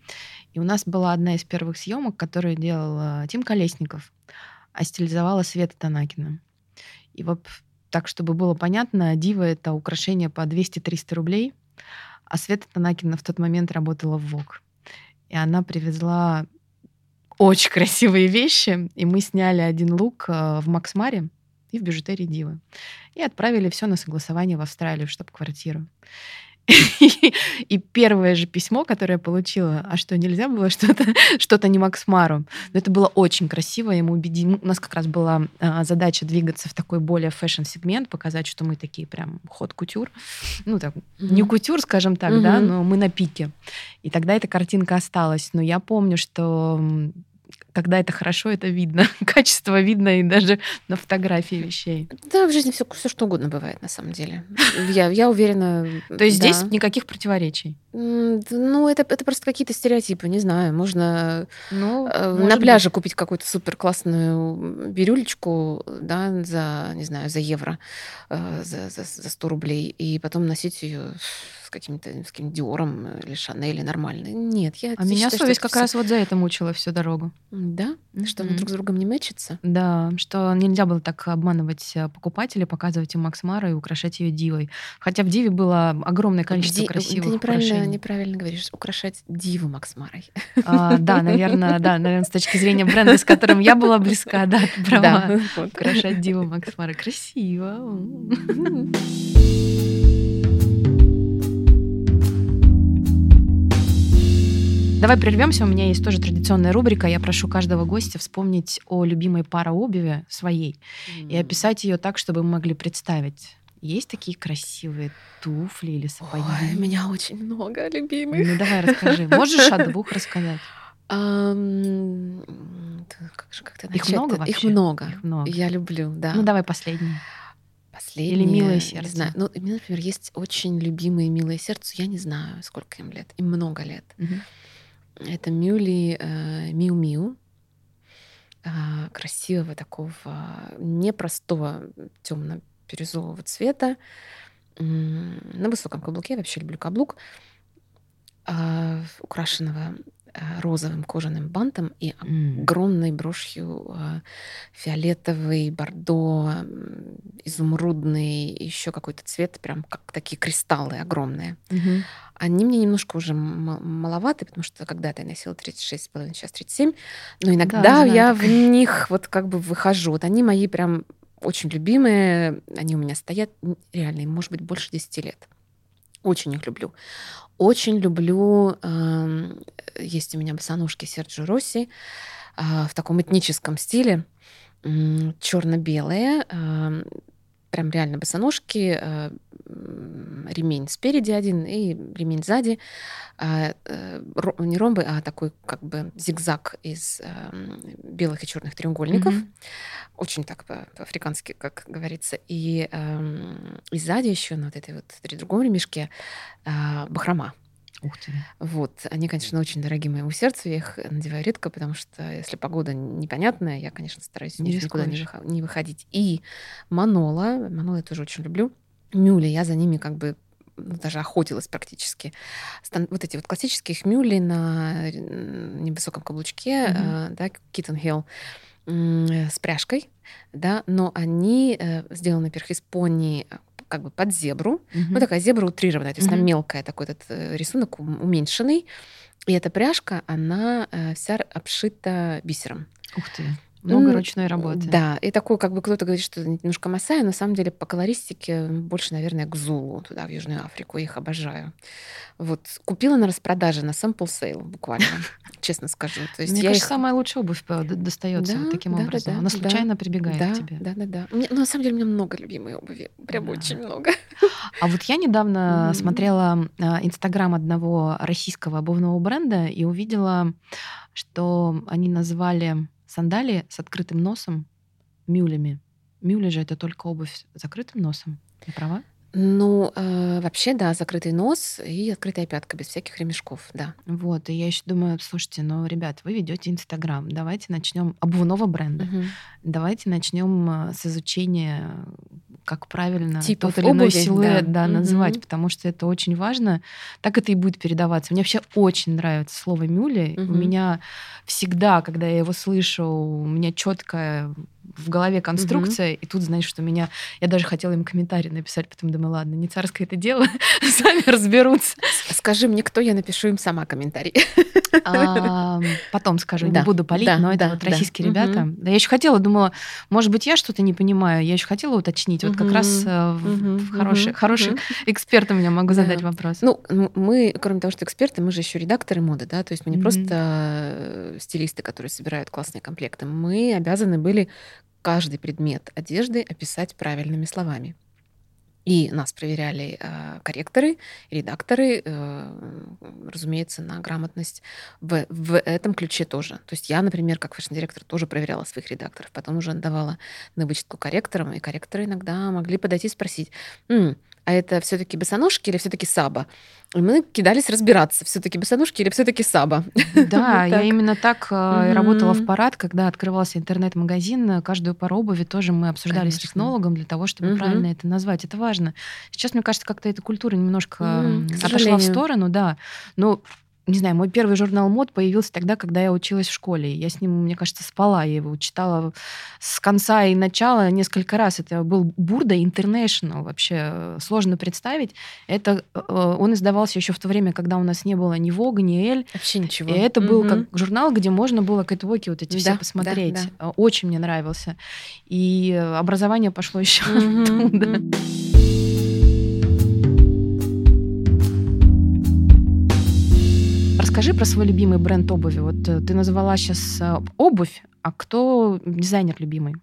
S1: и у нас была одна из первых съемок, которую делал Тим Колесников, а стилизовала Света Танакина. И вот так, чтобы было понятно, Дива — это украшение по 200-300 рублей, а Света Танакина в тот момент работала в ВОК. И она привезла очень красивые вещи, и мы сняли один лук э, в Максмаре и в бижутерии Дивы. И отправили все на согласование в Австралию, в штаб-квартиру. И первое же письмо, которое я получила, а что, нельзя было что-то что не Максмару? Но это было очень красиво, и мы убедили... У нас как раз была а, задача двигаться в такой более фэшн-сегмент, показать, что мы такие прям от-кутюр. Ну, так, mm-hmm. не кутюр, скажем так, mm-hmm. да, но мы на пике. И тогда эта картинка осталась. Но я помню, что когда это хорошо, это видно. [laughs] Качество видно и даже на фотографии вещей.
S2: Да, в жизни все, все что угодно бывает, на самом деле. Я, я уверена.
S1: То есть да. здесь никаких противоречий?
S2: Ну, это, это просто какие-то стереотипы, не знаю. Можно ну, э, на пляже быть. купить какую-то супер классную бирюлечку, да, за, не знаю, за евро, э, за, за, за 100 рублей, и потом носить ее с каким-то с каким Диором или Шанель нормально. Нет, я
S1: А меня считаю, совесть как все... раз вот за это мучила всю дорогу.
S2: Да? Mm-hmm. Что друг с другом не мэчится?
S1: Да, что нельзя было так обманывать э, покупателей, показывать им Макс Мара и украшать ее дивой. Хотя в диве было огромное количество Ди... красивых
S2: Ты неправильно,
S1: украшений.
S2: неправильно говоришь. Украшать диву Макс Марой.
S1: А, да, [laughs] наверное, да, наверное, с точки зрения бренда, с которым я была близка, да, ты права. Да. Украшать диву Макс Мара. Красиво. [laughs] [laughs] Давай прервемся. У меня есть тоже традиционная рубрика. Я прошу каждого гостя вспомнить о любимой паре обуви своей mm. и описать ее так, чтобы мы могли представить. Есть такие красивые туфли или сапоги?
S2: Ой, у меня очень много любимых.
S1: Ну давай расскажи. Можешь о двух [laughs] рассказать?
S2: Um, как же как-то
S1: Их много вообще?
S2: Их много. Их много. Я люблю, да.
S1: Ну давай последний.
S2: Последнее.
S1: Или милое сердце.
S2: Не знаю. Ну, у меня, например, есть очень любимые милые сердце. Я не знаю, сколько им лет. Им много лет. Угу. Это Мюли э, Миу Миу. Э, красивого такого непростого темно-бирюзового цвета. На высоком каблуке. Я вообще люблю каблук. Э, украшенного розовым кожаным бантом и огромной брошью э, фиолетовый, бордо, изумрудный, еще какой-то цвет, прям как такие кристаллы огромные.
S1: Мгм.
S2: Они мне немножко уже маловаты, потому что когда-то я носила 36,5, сейчас 37. Но иногда
S1: знаю
S2: я в них вот как бы выхожу. Вот они мои прям очень любимые. Они у меня стоят реально, может быть больше 10 лет. Очень их люблю. Очень люблю... эм, есть у меня босоножки Серджио Росси а, в таком этническом стиле. Черно-белые. эм, Прям реально босоножки. э, Ремень спереди один и ремень сзади. А, э, Не ромбы, а такой как бы зигзаг из эм, белых и черных треугольников.
S1: Мгм.
S2: Очень так по- по-африкански, как говорится. И, эм, и сзади еще на вот этой вот при другом ремешке а, бахрома.
S1: Ух ты.
S2: Вот. Они, конечно, очень дорогие моему сердцу. Я их надеваю редко, потому что если погода непонятная, я, конечно, стараюсь
S1: Не
S2: ни- никуда не выходить. И Манола. Манола я тоже очень люблю. Мюли. Я за ними как бы даже охотилась практически. Стан- вот эти вот классические хмюли на невысоком каблучке, э, да, Хилл, с пряжкой, да, но они э, сделаны, во-первых, из пони э, как бы под зебру,
S1: Мгм.
S2: ну, такая зебра утрированная, то есть она
S1: Мгм.
S2: мелкая, такой этот э, рисунок ум- уменьшенный. И эта пряжка, она э, вся обшита бисером.
S1: Ух ты. Много ручной работы.
S2: Да, и такой, как бы кто-то говорит, что немножко масая, на самом деле по колористике больше, наверное, к Зулу, туда, в Южную Африку. Я их обожаю. Вот купила на распродаже, на sample sale буквально, [laughs] честно скажу. То есть
S1: Мне
S2: я
S1: кажется,
S2: их
S1: самая лучшая обувь э, достается
S2: Да,
S1: вот таким
S2: да, да,
S1: образом.
S2: да,
S1: Она
S2: да,
S1: случайно прибегает
S2: да,
S1: к тебе.
S2: да, да, да. Меня- ну, на самом деле у меня много любимой обуви, прям
S1: Да.
S2: очень много.
S1: А вот я недавно
S2: Мгм.
S1: смотрела а, инстаграм одного российского обувного бренда и увидела, что они назвали сандалии с открытым носом мюлями. Мюли же это только обувь с закрытым носом. Я права?
S2: Ну, э, вообще, да, закрытый нос и открытая пятка без всяких ремешков, да.
S1: Вот, и я еще думаю, слушайте, ну, ребят, вы ведете Инстаграм, давайте начнем обувного бренда,
S2: Мгм.
S1: давайте начнем а, с изучения, как правильно
S2: Типов
S1: тот или иной
S2: обуви,
S1: силуэт
S2: да.
S1: да, называть,
S2: Мгм.
S1: потому что это очень важно. Так это и будет передаваться. Мне вообще очень нравится слово мюли. У
S2: Мгм.
S1: меня всегда, когда я его слышу, у меня четкая в голове конструкция, и тут, знаешь, что меня... Я даже хотела им комментарий написать, потом думаю, ладно, не царское это дело, [laughs] сами разберутся.
S2: Скажи мне, кто, я напишу им сама комментарий.
S1: А, Потом скажу, не буду палить,
S2: да,
S1: но это
S2: да,
S1: вот российские ребята. Да, я еще хотела, думала, может быть, я что-то не понимаю. Я еще хотела уточнить. Вот как раз э,
S2: Мгм,
S1: в хороший, хороший эксперт у меня могу
S2: Да.
S1: задать вопрос.
S2: Ну, мы, кроме того, что эксперты, мы же еще редакторы моды, да, то есть мы не просто э, стилисты, которые собирают классные комплекты. Мы обязаны были каждый предмет одежды описать правильными словами. И нас проверяли э, корректоры, редакторы, э, разумеется, на грамотность в, в этом ключе тоже. То есть я, например, как фэшн-директор, тоже проверяла своих редакторов, потом уже отдавала на вычетку корректорам, и корректоры иногда могли подойти и спросить, «М, а это все-таки босоножки или все-таки саба? И мы кидались разбираться, все-таки босоножки или все-таки саба. [laughs]
S1: Да, я именно так э, работала в парад, когда открывался интернет-магазин. э, Каждую пару обуви тоже мы обсуждали с технологом для того, чтобы правильно это назвать. Это важно. Сейчас, мне кажется, как-то эта культура немножко отошла в сторону, да. Но не знаю, мой первый журнал мод появился тогда, когда я училась в школе. Я с ним, мне кажется, спала. Я его читала с конца и начала несколько раз. Это был Бурда International. Вообще э, сложно представить. Это э, он издавался еще в то время, когда у нас не было ни Vogue, ни Эль.
S2: Вообще ничего.
S1: И это был
S2: Мгм.
S1: как журнал, где можно было кэтвоки вот эти все
S2: Да,
S1: посмотреть.
S2: да,
S1: Э, Очень мне нравился. И э, образование пошло еще
S2: Мгм,
S1: оттуда.
S2: мгм.
S1: Расскажи про свой любимый бренд обуви. Вот э, ты назвала сейчас обувь, а кто дизайнер любимый?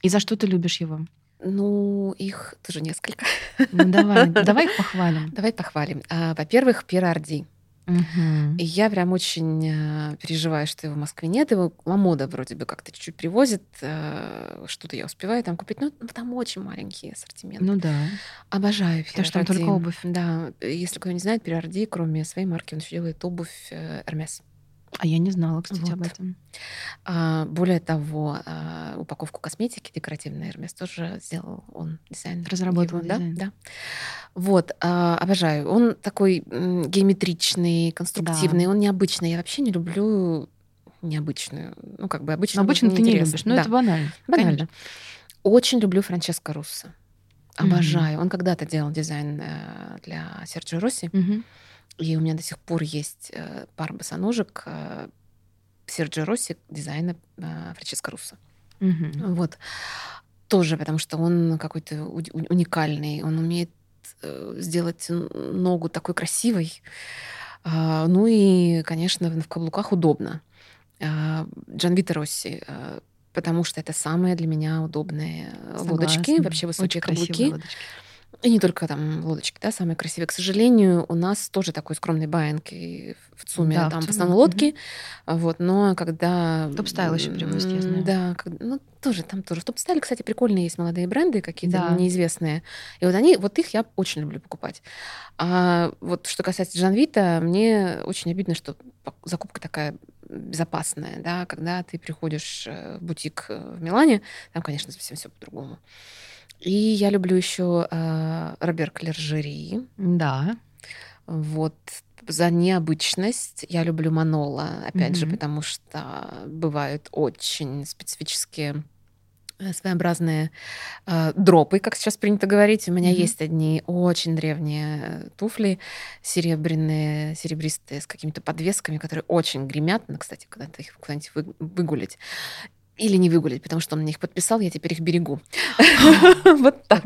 S1: И за что ты любишь его?
S2: Ну, их тоже несколько.
S1: Ну, давай, [laughs] давай их похвалим.
S2: Давай похвалим. А, Во-первых, Пьера Орди.
S1: Мгм.
S2: И я прям очень э, переживаю, что его в Москве нет. Его Ламода вроде бы как-то чуть-чуть привозит. э, Что-то я успеваю там купить. Ну, там очень маленький ассортимент.
S1: Ну да.
S2: Обожаю
S1: Потому что там только обувь.
S2: Да. Если кто не знает, Пьера Орди, кроме своей марки, он еще делает обувь э, Hermes.
S1: А я не знала, кстати,
S2: Вот.
S1: об этом.
S2: А, более того, а, упаковку косметики декоративной Hermes тоже сделал он, дизайнер.
S1: Разработал
S2: его, да,
S1: дизайн.
S2: да. Вот, а, обожаю. Он такой геометричный, конструктивный, он необычный. Я вообще не люблю необычную. Ну, как бы обычно.
S1: Но обычно ты не любишь, но
S2: Да.
S1: это банально.
S2: Банально.
S1: Конечно.
S2: Очень люблю Франческо Руссо. Обожаю. Он когда-то делал дизайн э, для Серджио Росси,
S1: Мгм.
S2: И у меня до сих пор есть э, пара босоножек э, Серджио Росси дизайна э, Франческо Руссо.
S1: Мгм.
S2: Вот. Тоже потому, что он какой-то уникальный. Он умеет сделать ногу такой красивой. А, Ну и, конечно, в каблуках удобно. А, Джанвита Росси, э, потому что это самые для меня удобные лодочки,
S1: Согласна.
S2: вообще высокие
S1: Очень
S2: каблуки.
S1: лодочки.
S2: И не только там лодочки, да, самые красивые. К сожалению, у нас тоже такой скромный buying и в ЦУМе
S1: Да,
S2: там в
S1: ЦУМе,
S2: основном лодки. Вот, но когда...
S1: Топ-стайл ещё перевозят, я знаю.
S2: Да, как- ну тоже там тоже. В топ-стайле, кстати, прикольные есть молодые бренды какие-то
S1: Да.
S2: неизвестные. И вот они, вот их я очень люблю покупать. А вот что касается Джанвито, мне очень обидно, что закупка такая безопасная, да, когда ты приходишь э, в бутик э, в Милане, там, конечно, совсем все по-другому. И я люблю еще Робер Клержери.
S1: Да.
S2: Вот за необычность я люблю Манола, опять же,
S1: Мгм.
S2: потому что бывают очень специфические э, своеобразные э, дропы, как сейчас принято говорить. У меня
S1: Мгм.
S2: есть одни очень древние э, туфли, серебряные, серебристые, с какими-то подвесками, которые очень гремят. Надо, кстати, куда-то их куда-нибудь вы- выгулять. Или не выгулять, потому что он мне их подписал, я теперь их берегу. [laughs] Вот так.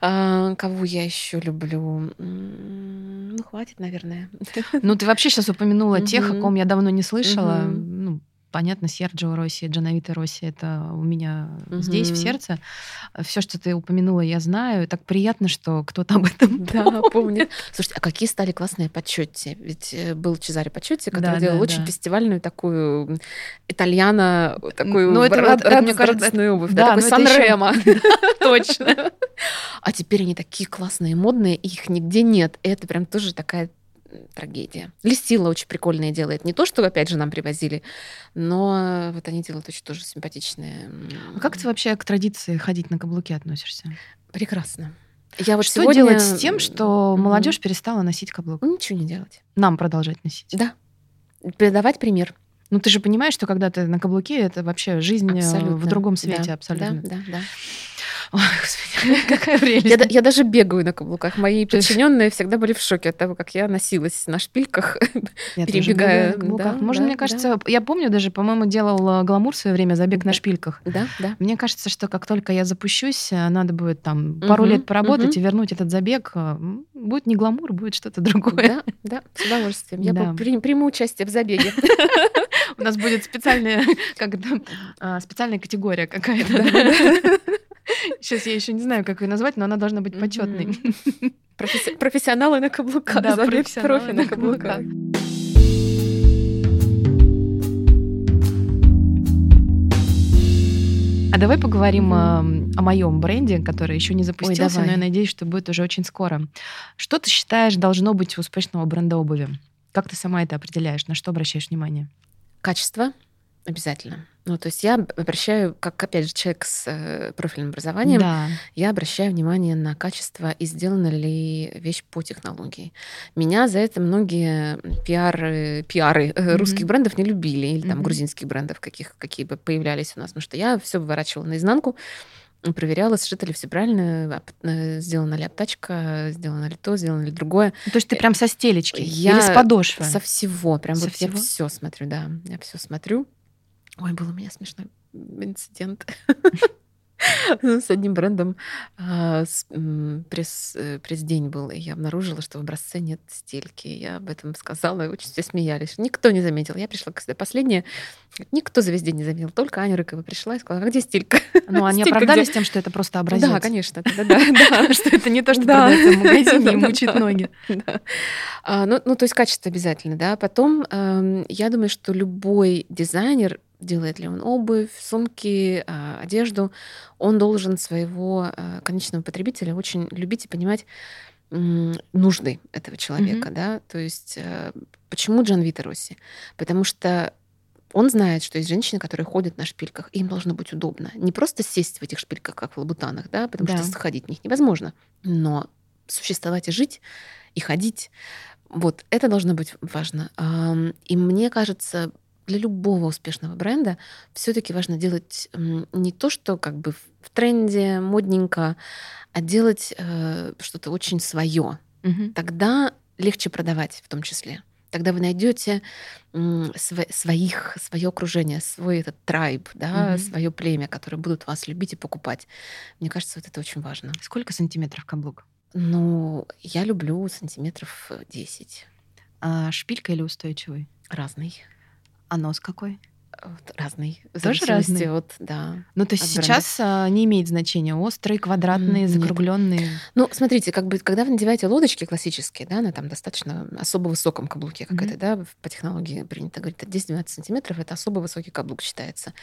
S2: А, Кого я еще люблю? Ну, хватит, наверное.
S1: Ну, ты вообще сейчас упомянула тех, о ком я давно не слышала. Понятно, Серджио Росси, Джановита Росси, это у меня здесь, в сердце. Все, что ты упомянула, я знаю. Так приятно, что кто-то об этом
S2: Да,
S1: помнит.
S2: Слушайте, а какие стали классные Пачотти? Ведь э, был Чезаре Пачотти, который
S1: Да,
S2: делал
S1: да,
S2: очень
S1: да.
S2: фестивальную такую итальяно, такую
S1: Ну, это
S2: рад-
S1: это, мне кажется,
S2: радостную обувь.
S1: да,
S2: Да, такой
S1: это
S2: Сан-Ремо. [laughs] [laughs]
S1: Точно.
S2: А теперь они такие классные, модные, их нигде нет. И это прям тоже такая трагедия. Листила очень прикольное делает. Не то, что, опять же, нам привозили, но вот они делают очень тоже симпатичные.
S1: А как ты вообще к традиции ходить на каблуке относишься?
S2: Прекрасно. Я вот
S1: что
S2: сегодня...
S1: делать с тем, что молодежь перестала носить каблук?
S2: Ничего не делать.
S1: Нам продолжать носить.
S2: Да. Передавать пример.
S1: Ну, ты же понимаешь, что когда ты на каблуке, это вообще жизнь э,
S2: Абсолютно.
S1: в другом свете
S2: Да,
S1: абсолютно.
S2: Да, да, да.
S1: Ой, господи, [laughs] какая прелесть.
S2: Я, да- я даже бегаю на каблуках. Мои подчиненные всегда были в шоке от того, как я носилась на шпильках. [laughs]
S1: Я бегаю на каблуках.
S2: да,
S1: Можно,
S2: да,
S1: мне кажется, я помню даже, по-моему, делал э, гламур в свое время забег на
S2: Да.
S1: шпильках.
S2: Да, да.
S1: Мне кажется, что как только я запущусь, э, надо будет там пару лет поработать и вернуть этот забег. э, Будет не гламур, будет что-то другое.
S2: Да, да, с удовольствием. Я
S1: Да.
S2: приму участие в забеге. [laughs]
S1: У нас будет специальная, как а, специальная категория какая-то. Сейчас я еще не знаю, как ее назвать, но она должна быть почетной.
S2: Професси- Профессионалы на каблуках.
S1: Да,
S2: забег профи
S1: на
S2: каблуках.
S1: А давай поговорим
S2: Мгм.
S1: э, о моем бренде, который еще не запустился, но
S2: давай.
S1: я надеюсь, что будет уже очень скоро. Что ты считаешь должно быть у успешного бренда обуви? Как ты сама это определяешь? На что обращаешь внимание?
S2: Качество обязательно. Ну, то есть я обращаю, как, опять же, человек с э, профильным образованием,
S1: Да.
S2: я обращаю внимание на качество и сделана ли вещь по технологии. Меня за это многие пиары, пиары
S1: Мгм.
S2: русских брендов не любили, или там
S1: Мгм.
S2: грузинских брендов, каких, какие бы появлялись у нас, потому что я все выворачивала наизнанку, проверяла, сшито ли все правильно, э, сделана ли обтачка, сделано ли то, сделано ли другое.
S1: Ну, То есть ты прям со стелечки
S2: Я
S1: или с подошвы?
S2: Со всего, прям
S1: Со
S2: вот я
S1: всего?
S2: все смотрю, да, я все смотрю. Ой, был у меня смешной инцидент [laughs] с одним брендом. а, э, пресс-день был, и я обнаружила, что в образце нет стельки. Я об этом сказала, и очень все смеялись. Никто не заметил. Я пришла когда последняя, никто за весь день не заметил. Только Аня Рыкова пришла и сказала, а где стелька?
S1: Ну, они [laughs]
S2: Стелька
S1: оправдались
S2: где?
S1: тем, что это просто образец.
S2: Да, конечно. Да, да, да. [laughs]
S1: Что это не то, что
S2: Да.
S1: продается в магазине и
S2: да.
S1: ноги.
S2: А, ну, ну, то есть качество обязательно, да. Потом, эм, я думаю, что любой дизайнер, делает ли он обувь, сумки, а, одежду, он должен своего а, конечного потребителя очень любить и понимать нужды этого человека, mm-hmm. да, то есть э, почему Джан Вита Росси? Потому что он знает, что есть женщины, которые ходят на шпильках, и им должно быть удобно. Не просто сесть в этих шпильках, как в лабутанах, да, потому да. что сходить в них невозможно, но существовать и жить, и ходить, вот это должно быть важно. И мне кажется, для любого успешного бренда все-таки важно делать не то, что как бы в тренде, модненько, а делать э, что-то очень свое. Угу. Тогда легче продавать в том числе. Тогда вы найдете своих, свое окружение, свой этот трайб, да, угу. свое племя, которое будут вас любить и покупать. Мне кажется, вот это очень важно.
S1: Сколько сантиметров каблук?
S2: Ну, я люблю сантиметров 10.
S1: А шпилька или устойчивый?
S2: Разный.
S1: А нос какой?
S2: Вот, разный.
S1: Тоже разный?
S2: От, да,
S1: ну, то есть сейчас а, не имеет значения острые, квадратные, закругленные.
S2: Ну, смотрите, как бы, когда вы надеваете лодочки классические, да, на там достаточно особо высоком каблуке, как mm-hmm. это, да, по технологии принято говорить, 10-12 сантиметров это особо высокий каблук считается.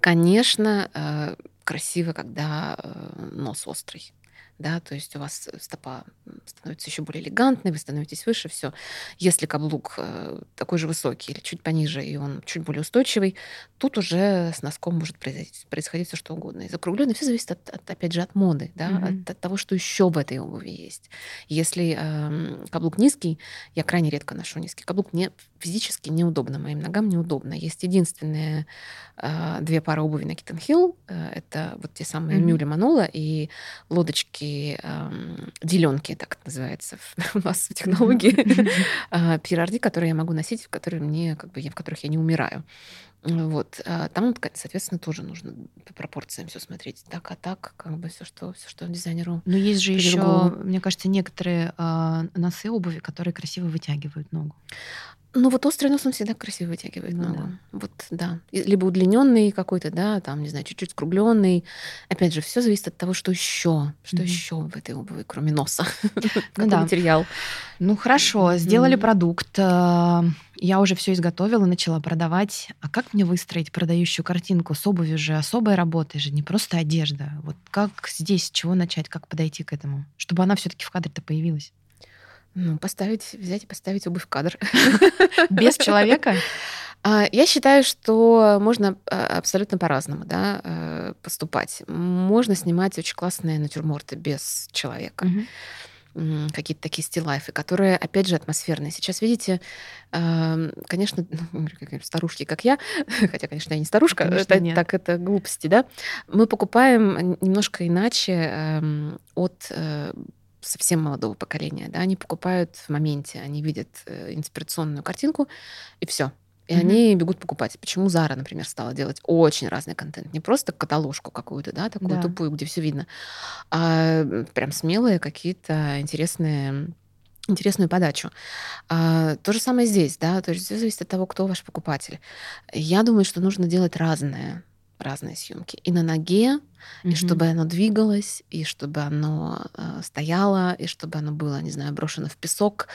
S2: Конечно, э, красиво, когда э, нос острый да, то есть у вас стопа становится еще более элегантной, вы становитесь выше, все. Если каблук э, такой же высокий или чуть пониже, и он чуть более устойчивый, тут уже с носком может происходить, происходить все что угодно. И закругленный все зависит от, от, опять же, от моды, да, mm-hmm. от, от того, что еще в этой обуви есть. Если э, каблук низкий, я крайне редко ношу низкий каблук, мне физически неудобно, моим ногам неудобно. Есть единственные э, две пары обуви на Kitten Hill, э, это вот те самые mm-hmm. Мюли Манола и лодочки эм, деленки, так это называется у нас в [laughs] технологии, PRRD, которые я могу носить, в которые мне, как бы, в которых я не умираю. Вот. А там, соответственно, тоже нужно по пропорциям все смотреть. Так, а так, как бы все, что, все, что дизайнеру.
S1: Но есть же еще, мне кажется, некоторые э, носы обуви, которые красиво вытягивают ногу.
S2: Ну вот острый нос он всегда красиво вытягивает ну, ногу. Да. Вот, да. Либо удлиненный какой-то, да, там, не знаю, чуть-чуть скругленный. Опять же, все зависит от того, что еще, что mm-hmm. еще в этой обуви, кроме носа. [laughs]
S1: Ну, да. материал. Ну хорошо, сделали продукт. Я уже все изготовила, начала продавать. А как мне выстроить продающую картинку? С обувью же особая работа, же не просто одежда. Вот как здесь, с чего начать, как подойти к этому? Чтобы она все-таки в кадре-то появилась.
S2: Ну, поставить, взять и поставить обувь в кадр.
S1: Без человека? [laughs]
S2: А, я считаю, что можно а, абсолютно по-разному да, э, поступать. Можно снимать очень классные натюрморты без человека. Mm-hmm. Какие-то такие стилайфы, которые, опять же, атмосферные. Сейчас, видите, конечно, [laughs] ну, старушки, как я, [laughs] хотя, конечно, я не старушка, конечно, это, так это глупости, да, мы покупаем немножко иначе от э, совсем молодого поколения, да, они покупают в моменте, они видят э, инспирационную картинку, и все. И mm-hmm. они бегут покупать. Почему Зара, например, стала делать очень разный контент? Не просто каталожку какую-то, да, такую да. тупую, где все видно, а прям смелые какие-то интересные интересную подачу. А, то же самое здесь, да, то есть все зависит от того, кто ваш покупатель. Я думаю, что нужно делать разное разные съемки. И на ноге, mm-hmm. и чтобы оно двигалось, и чтобы оно э, стояло, и чтобы оно было, не знаю, брошено в песок,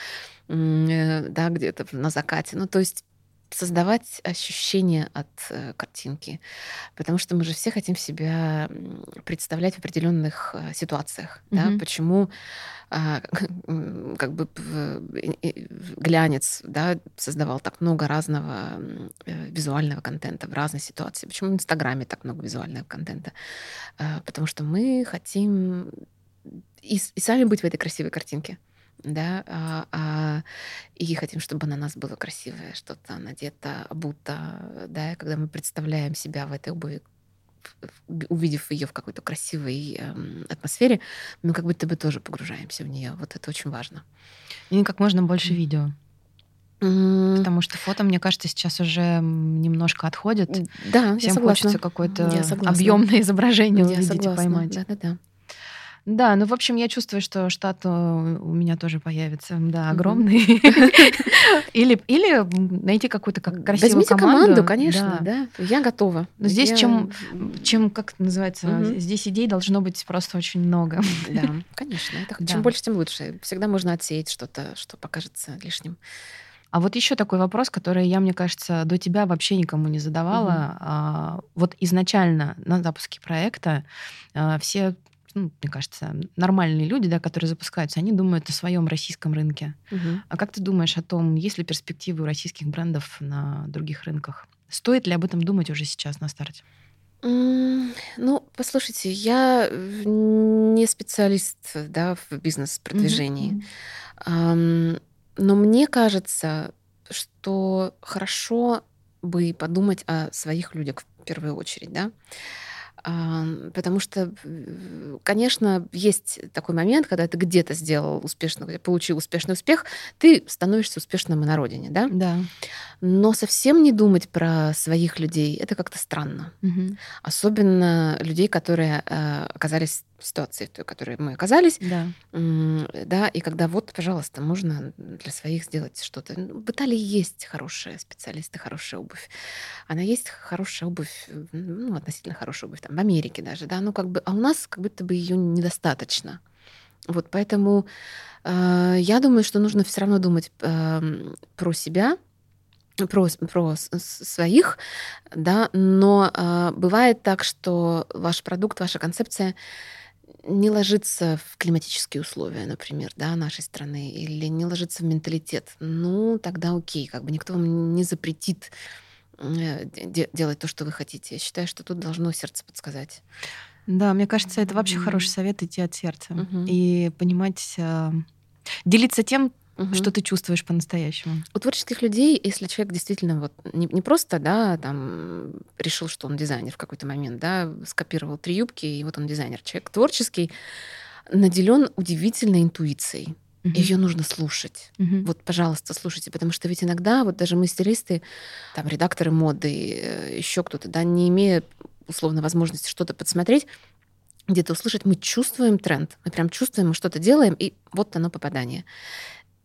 S2: э, да, где-то на закате. Ну, то есть создавать ощущение от э, картинки, потому что мы же все хотим себя представлять в определенных э, ситуациях, mm-hmm. да, почему [laughs] э, как бы глянец, да, создавал так много разного э, визуального контента в разной ситуации, почему в Инстаграме так много визуального контента, э, потому что мы хотим и, и сами быть в этой красивой картинке да, а, а, и хотим, чтобы на нас было красивое, что-то надето, обуто, да, когда мы представляем себя в этой обуви, увидев ее в какой-то красивой э, атмосфере, мы как будто бы тоже погружаемся в нее. Вот это очень важно.
S1: И как можно больше видео. Mm. Потому что фото, мне кажется, сейчас уже немножко отходит.
S2: Да,
S1: Всем хочется какое-то объемное изображение я увидеть согласна. и поймать.
S2: Да, да, да.
S1: Да, ну, в общем, я чувствую, что штат э, у меня тоже появится, да, огромный. [laughs] Или, или найти какую-то как красивую
S2: Возьмите команду. конечно, да. Я готова.
S1: Но здесь чем, чем, как называется, здесь идей должно быть просто очень много.
S2: Да, [laughs] конечно. Чем больше, тем лучше. Всегда можно отсеять что-то, что покажется лишним.
S1: А вот еще такой вопрос, который я, мне кажется, до тебя вообще никому не задавала. Угу. А, вот изначально на запуске проекта а, все ну, мне кажется, нормальные люди, да, которые запускаются, они думают о своем российском рынке.
S2: Мгм.
S1: А как ты думаешь о том, есть ли перспективы у российских брендов на других рынках? Стоит ли об этом думать уже сейчас на старте?
S2: Ну, послушайте, я не специалист, да, в бизнес-продвижении. Ам, Но мне кажется, что хорошо бы подумать о своих людях в первую очередь, да. Потому что, конечно, есть такой момент, когда ты где-то сделал успешно, получил успешный успех, ты становишься успешным и на родине, да.
S1: Да.
S2: Но совсем не думать про своих людей это как-то странно.
S1: Мгм.
S2: Особенно людей, которые э, оказались в ситуации, в той, в которой мы оказались.
S1: Да.
S2: Да, и когда вот, пожалуйста, можно для своих сделать что-то. Ну, В Италии есть хорошие специалисты, хорошая обувь. Она есть хорошая обувь, ну, относительно хорошая обувь, там, в Америке даже, да, ну, как бы, а у нас как будто бы ее недостаточно. Вот, поэтому э, я думаю, что нужно все равно думать эм, про себя, про, про своих, да, но э, бывает так, что ваш продукт, ваша концепция не ложится в климатические условия, например, да, нашей страны, или не ложится в менталитет, ну, тогда окей, как бы никто вам не запретит э, де- делать то, что вы хотите. Я считаю, что тут должно сердце подсказать.
S1: Да, мне кажется, это вообще
S2: Мгм.
S1: хороший совет идти от сердца
S2: Мгм.
S1: и понимать, э, делиться тем,
S2: Мгм.
S1: что ты чувствуешь по-настоящему.
S2: У творческих людей, если человек действительно вот не, не просто, да, там решил, что он дизайнер в какой-то момент, да, скопировал три юбки, и вот он дизайнер. Человек творческий наделен удивительной интуицией.
S1: Мгм.
S2: Ее нужно слушать.
S1: Мгм.
S2: Вот, пожалуйста, слушайте, потому что ведь иногда вот даже мы стилисты, там редакторы моды, еще кто-то, да, не имея условно возможности что-то подсмотреть, где-то услышать, мы чувствуем тренд, мы прям чувствуем, мы что-то делаем, и вот оно попадание.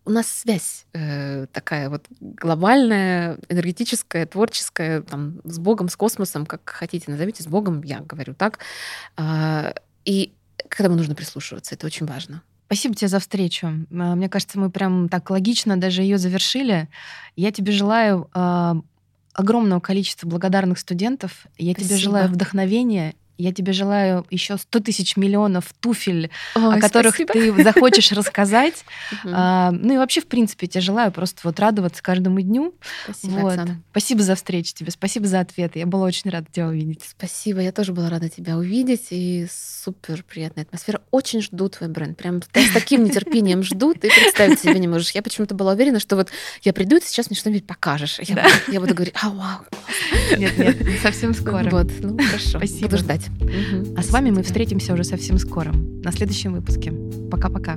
S2: У нас связь э, такая вот глобальная, энергетическая, творческая, там, с Богом, с космосом, как хотите назовите, с Богом, я говорю так. А, и к этому нужно прислушиваться, это очень важно.
S1: Спасибо тебе за встречу. А, Мне кажется, мы прям так логично даже ее завершили. Я тебе желаю а, огромного количества благодарных студентов. Я тебе
S2: Спасибо.
S1: желаю вдохновения. Я тебе желаю еще 100 тысяч миллионов туфель,
S2: Ой,
S1: о которых
S2: спасибо.
S1: ты захочешь [laughs] рассказать. А, Ну и вообще, в принципе, я тебе желаю просто вот радоваться каждому дню.
S2: Спасибо.
S1: Спасибо за встречу тебе, спасибо за ответы. Я была очень рада тебя увидеть.
S2: Спасибо, я тоже была рада тебя увидеть, и супер приятная атмосфера. Очень жду твой бренд, прям с с таким нетерпением жду, ты представить себе не можешь. Я почему-то была уверена, что вот я приду, и ты сейчас мне что-нибудь покажешь. Я,
S1: Да.
S2: буду, я буду говорить, а, вау.
S1: Нет, нет, совсем скоро.
S2: Вот, ну хорошо,
S1: Спасибо.
S2: буду ждать. Мгм.
S1: А с вами мы встретимся уже совсем скоро, на следующем выпуске. Пока-пока.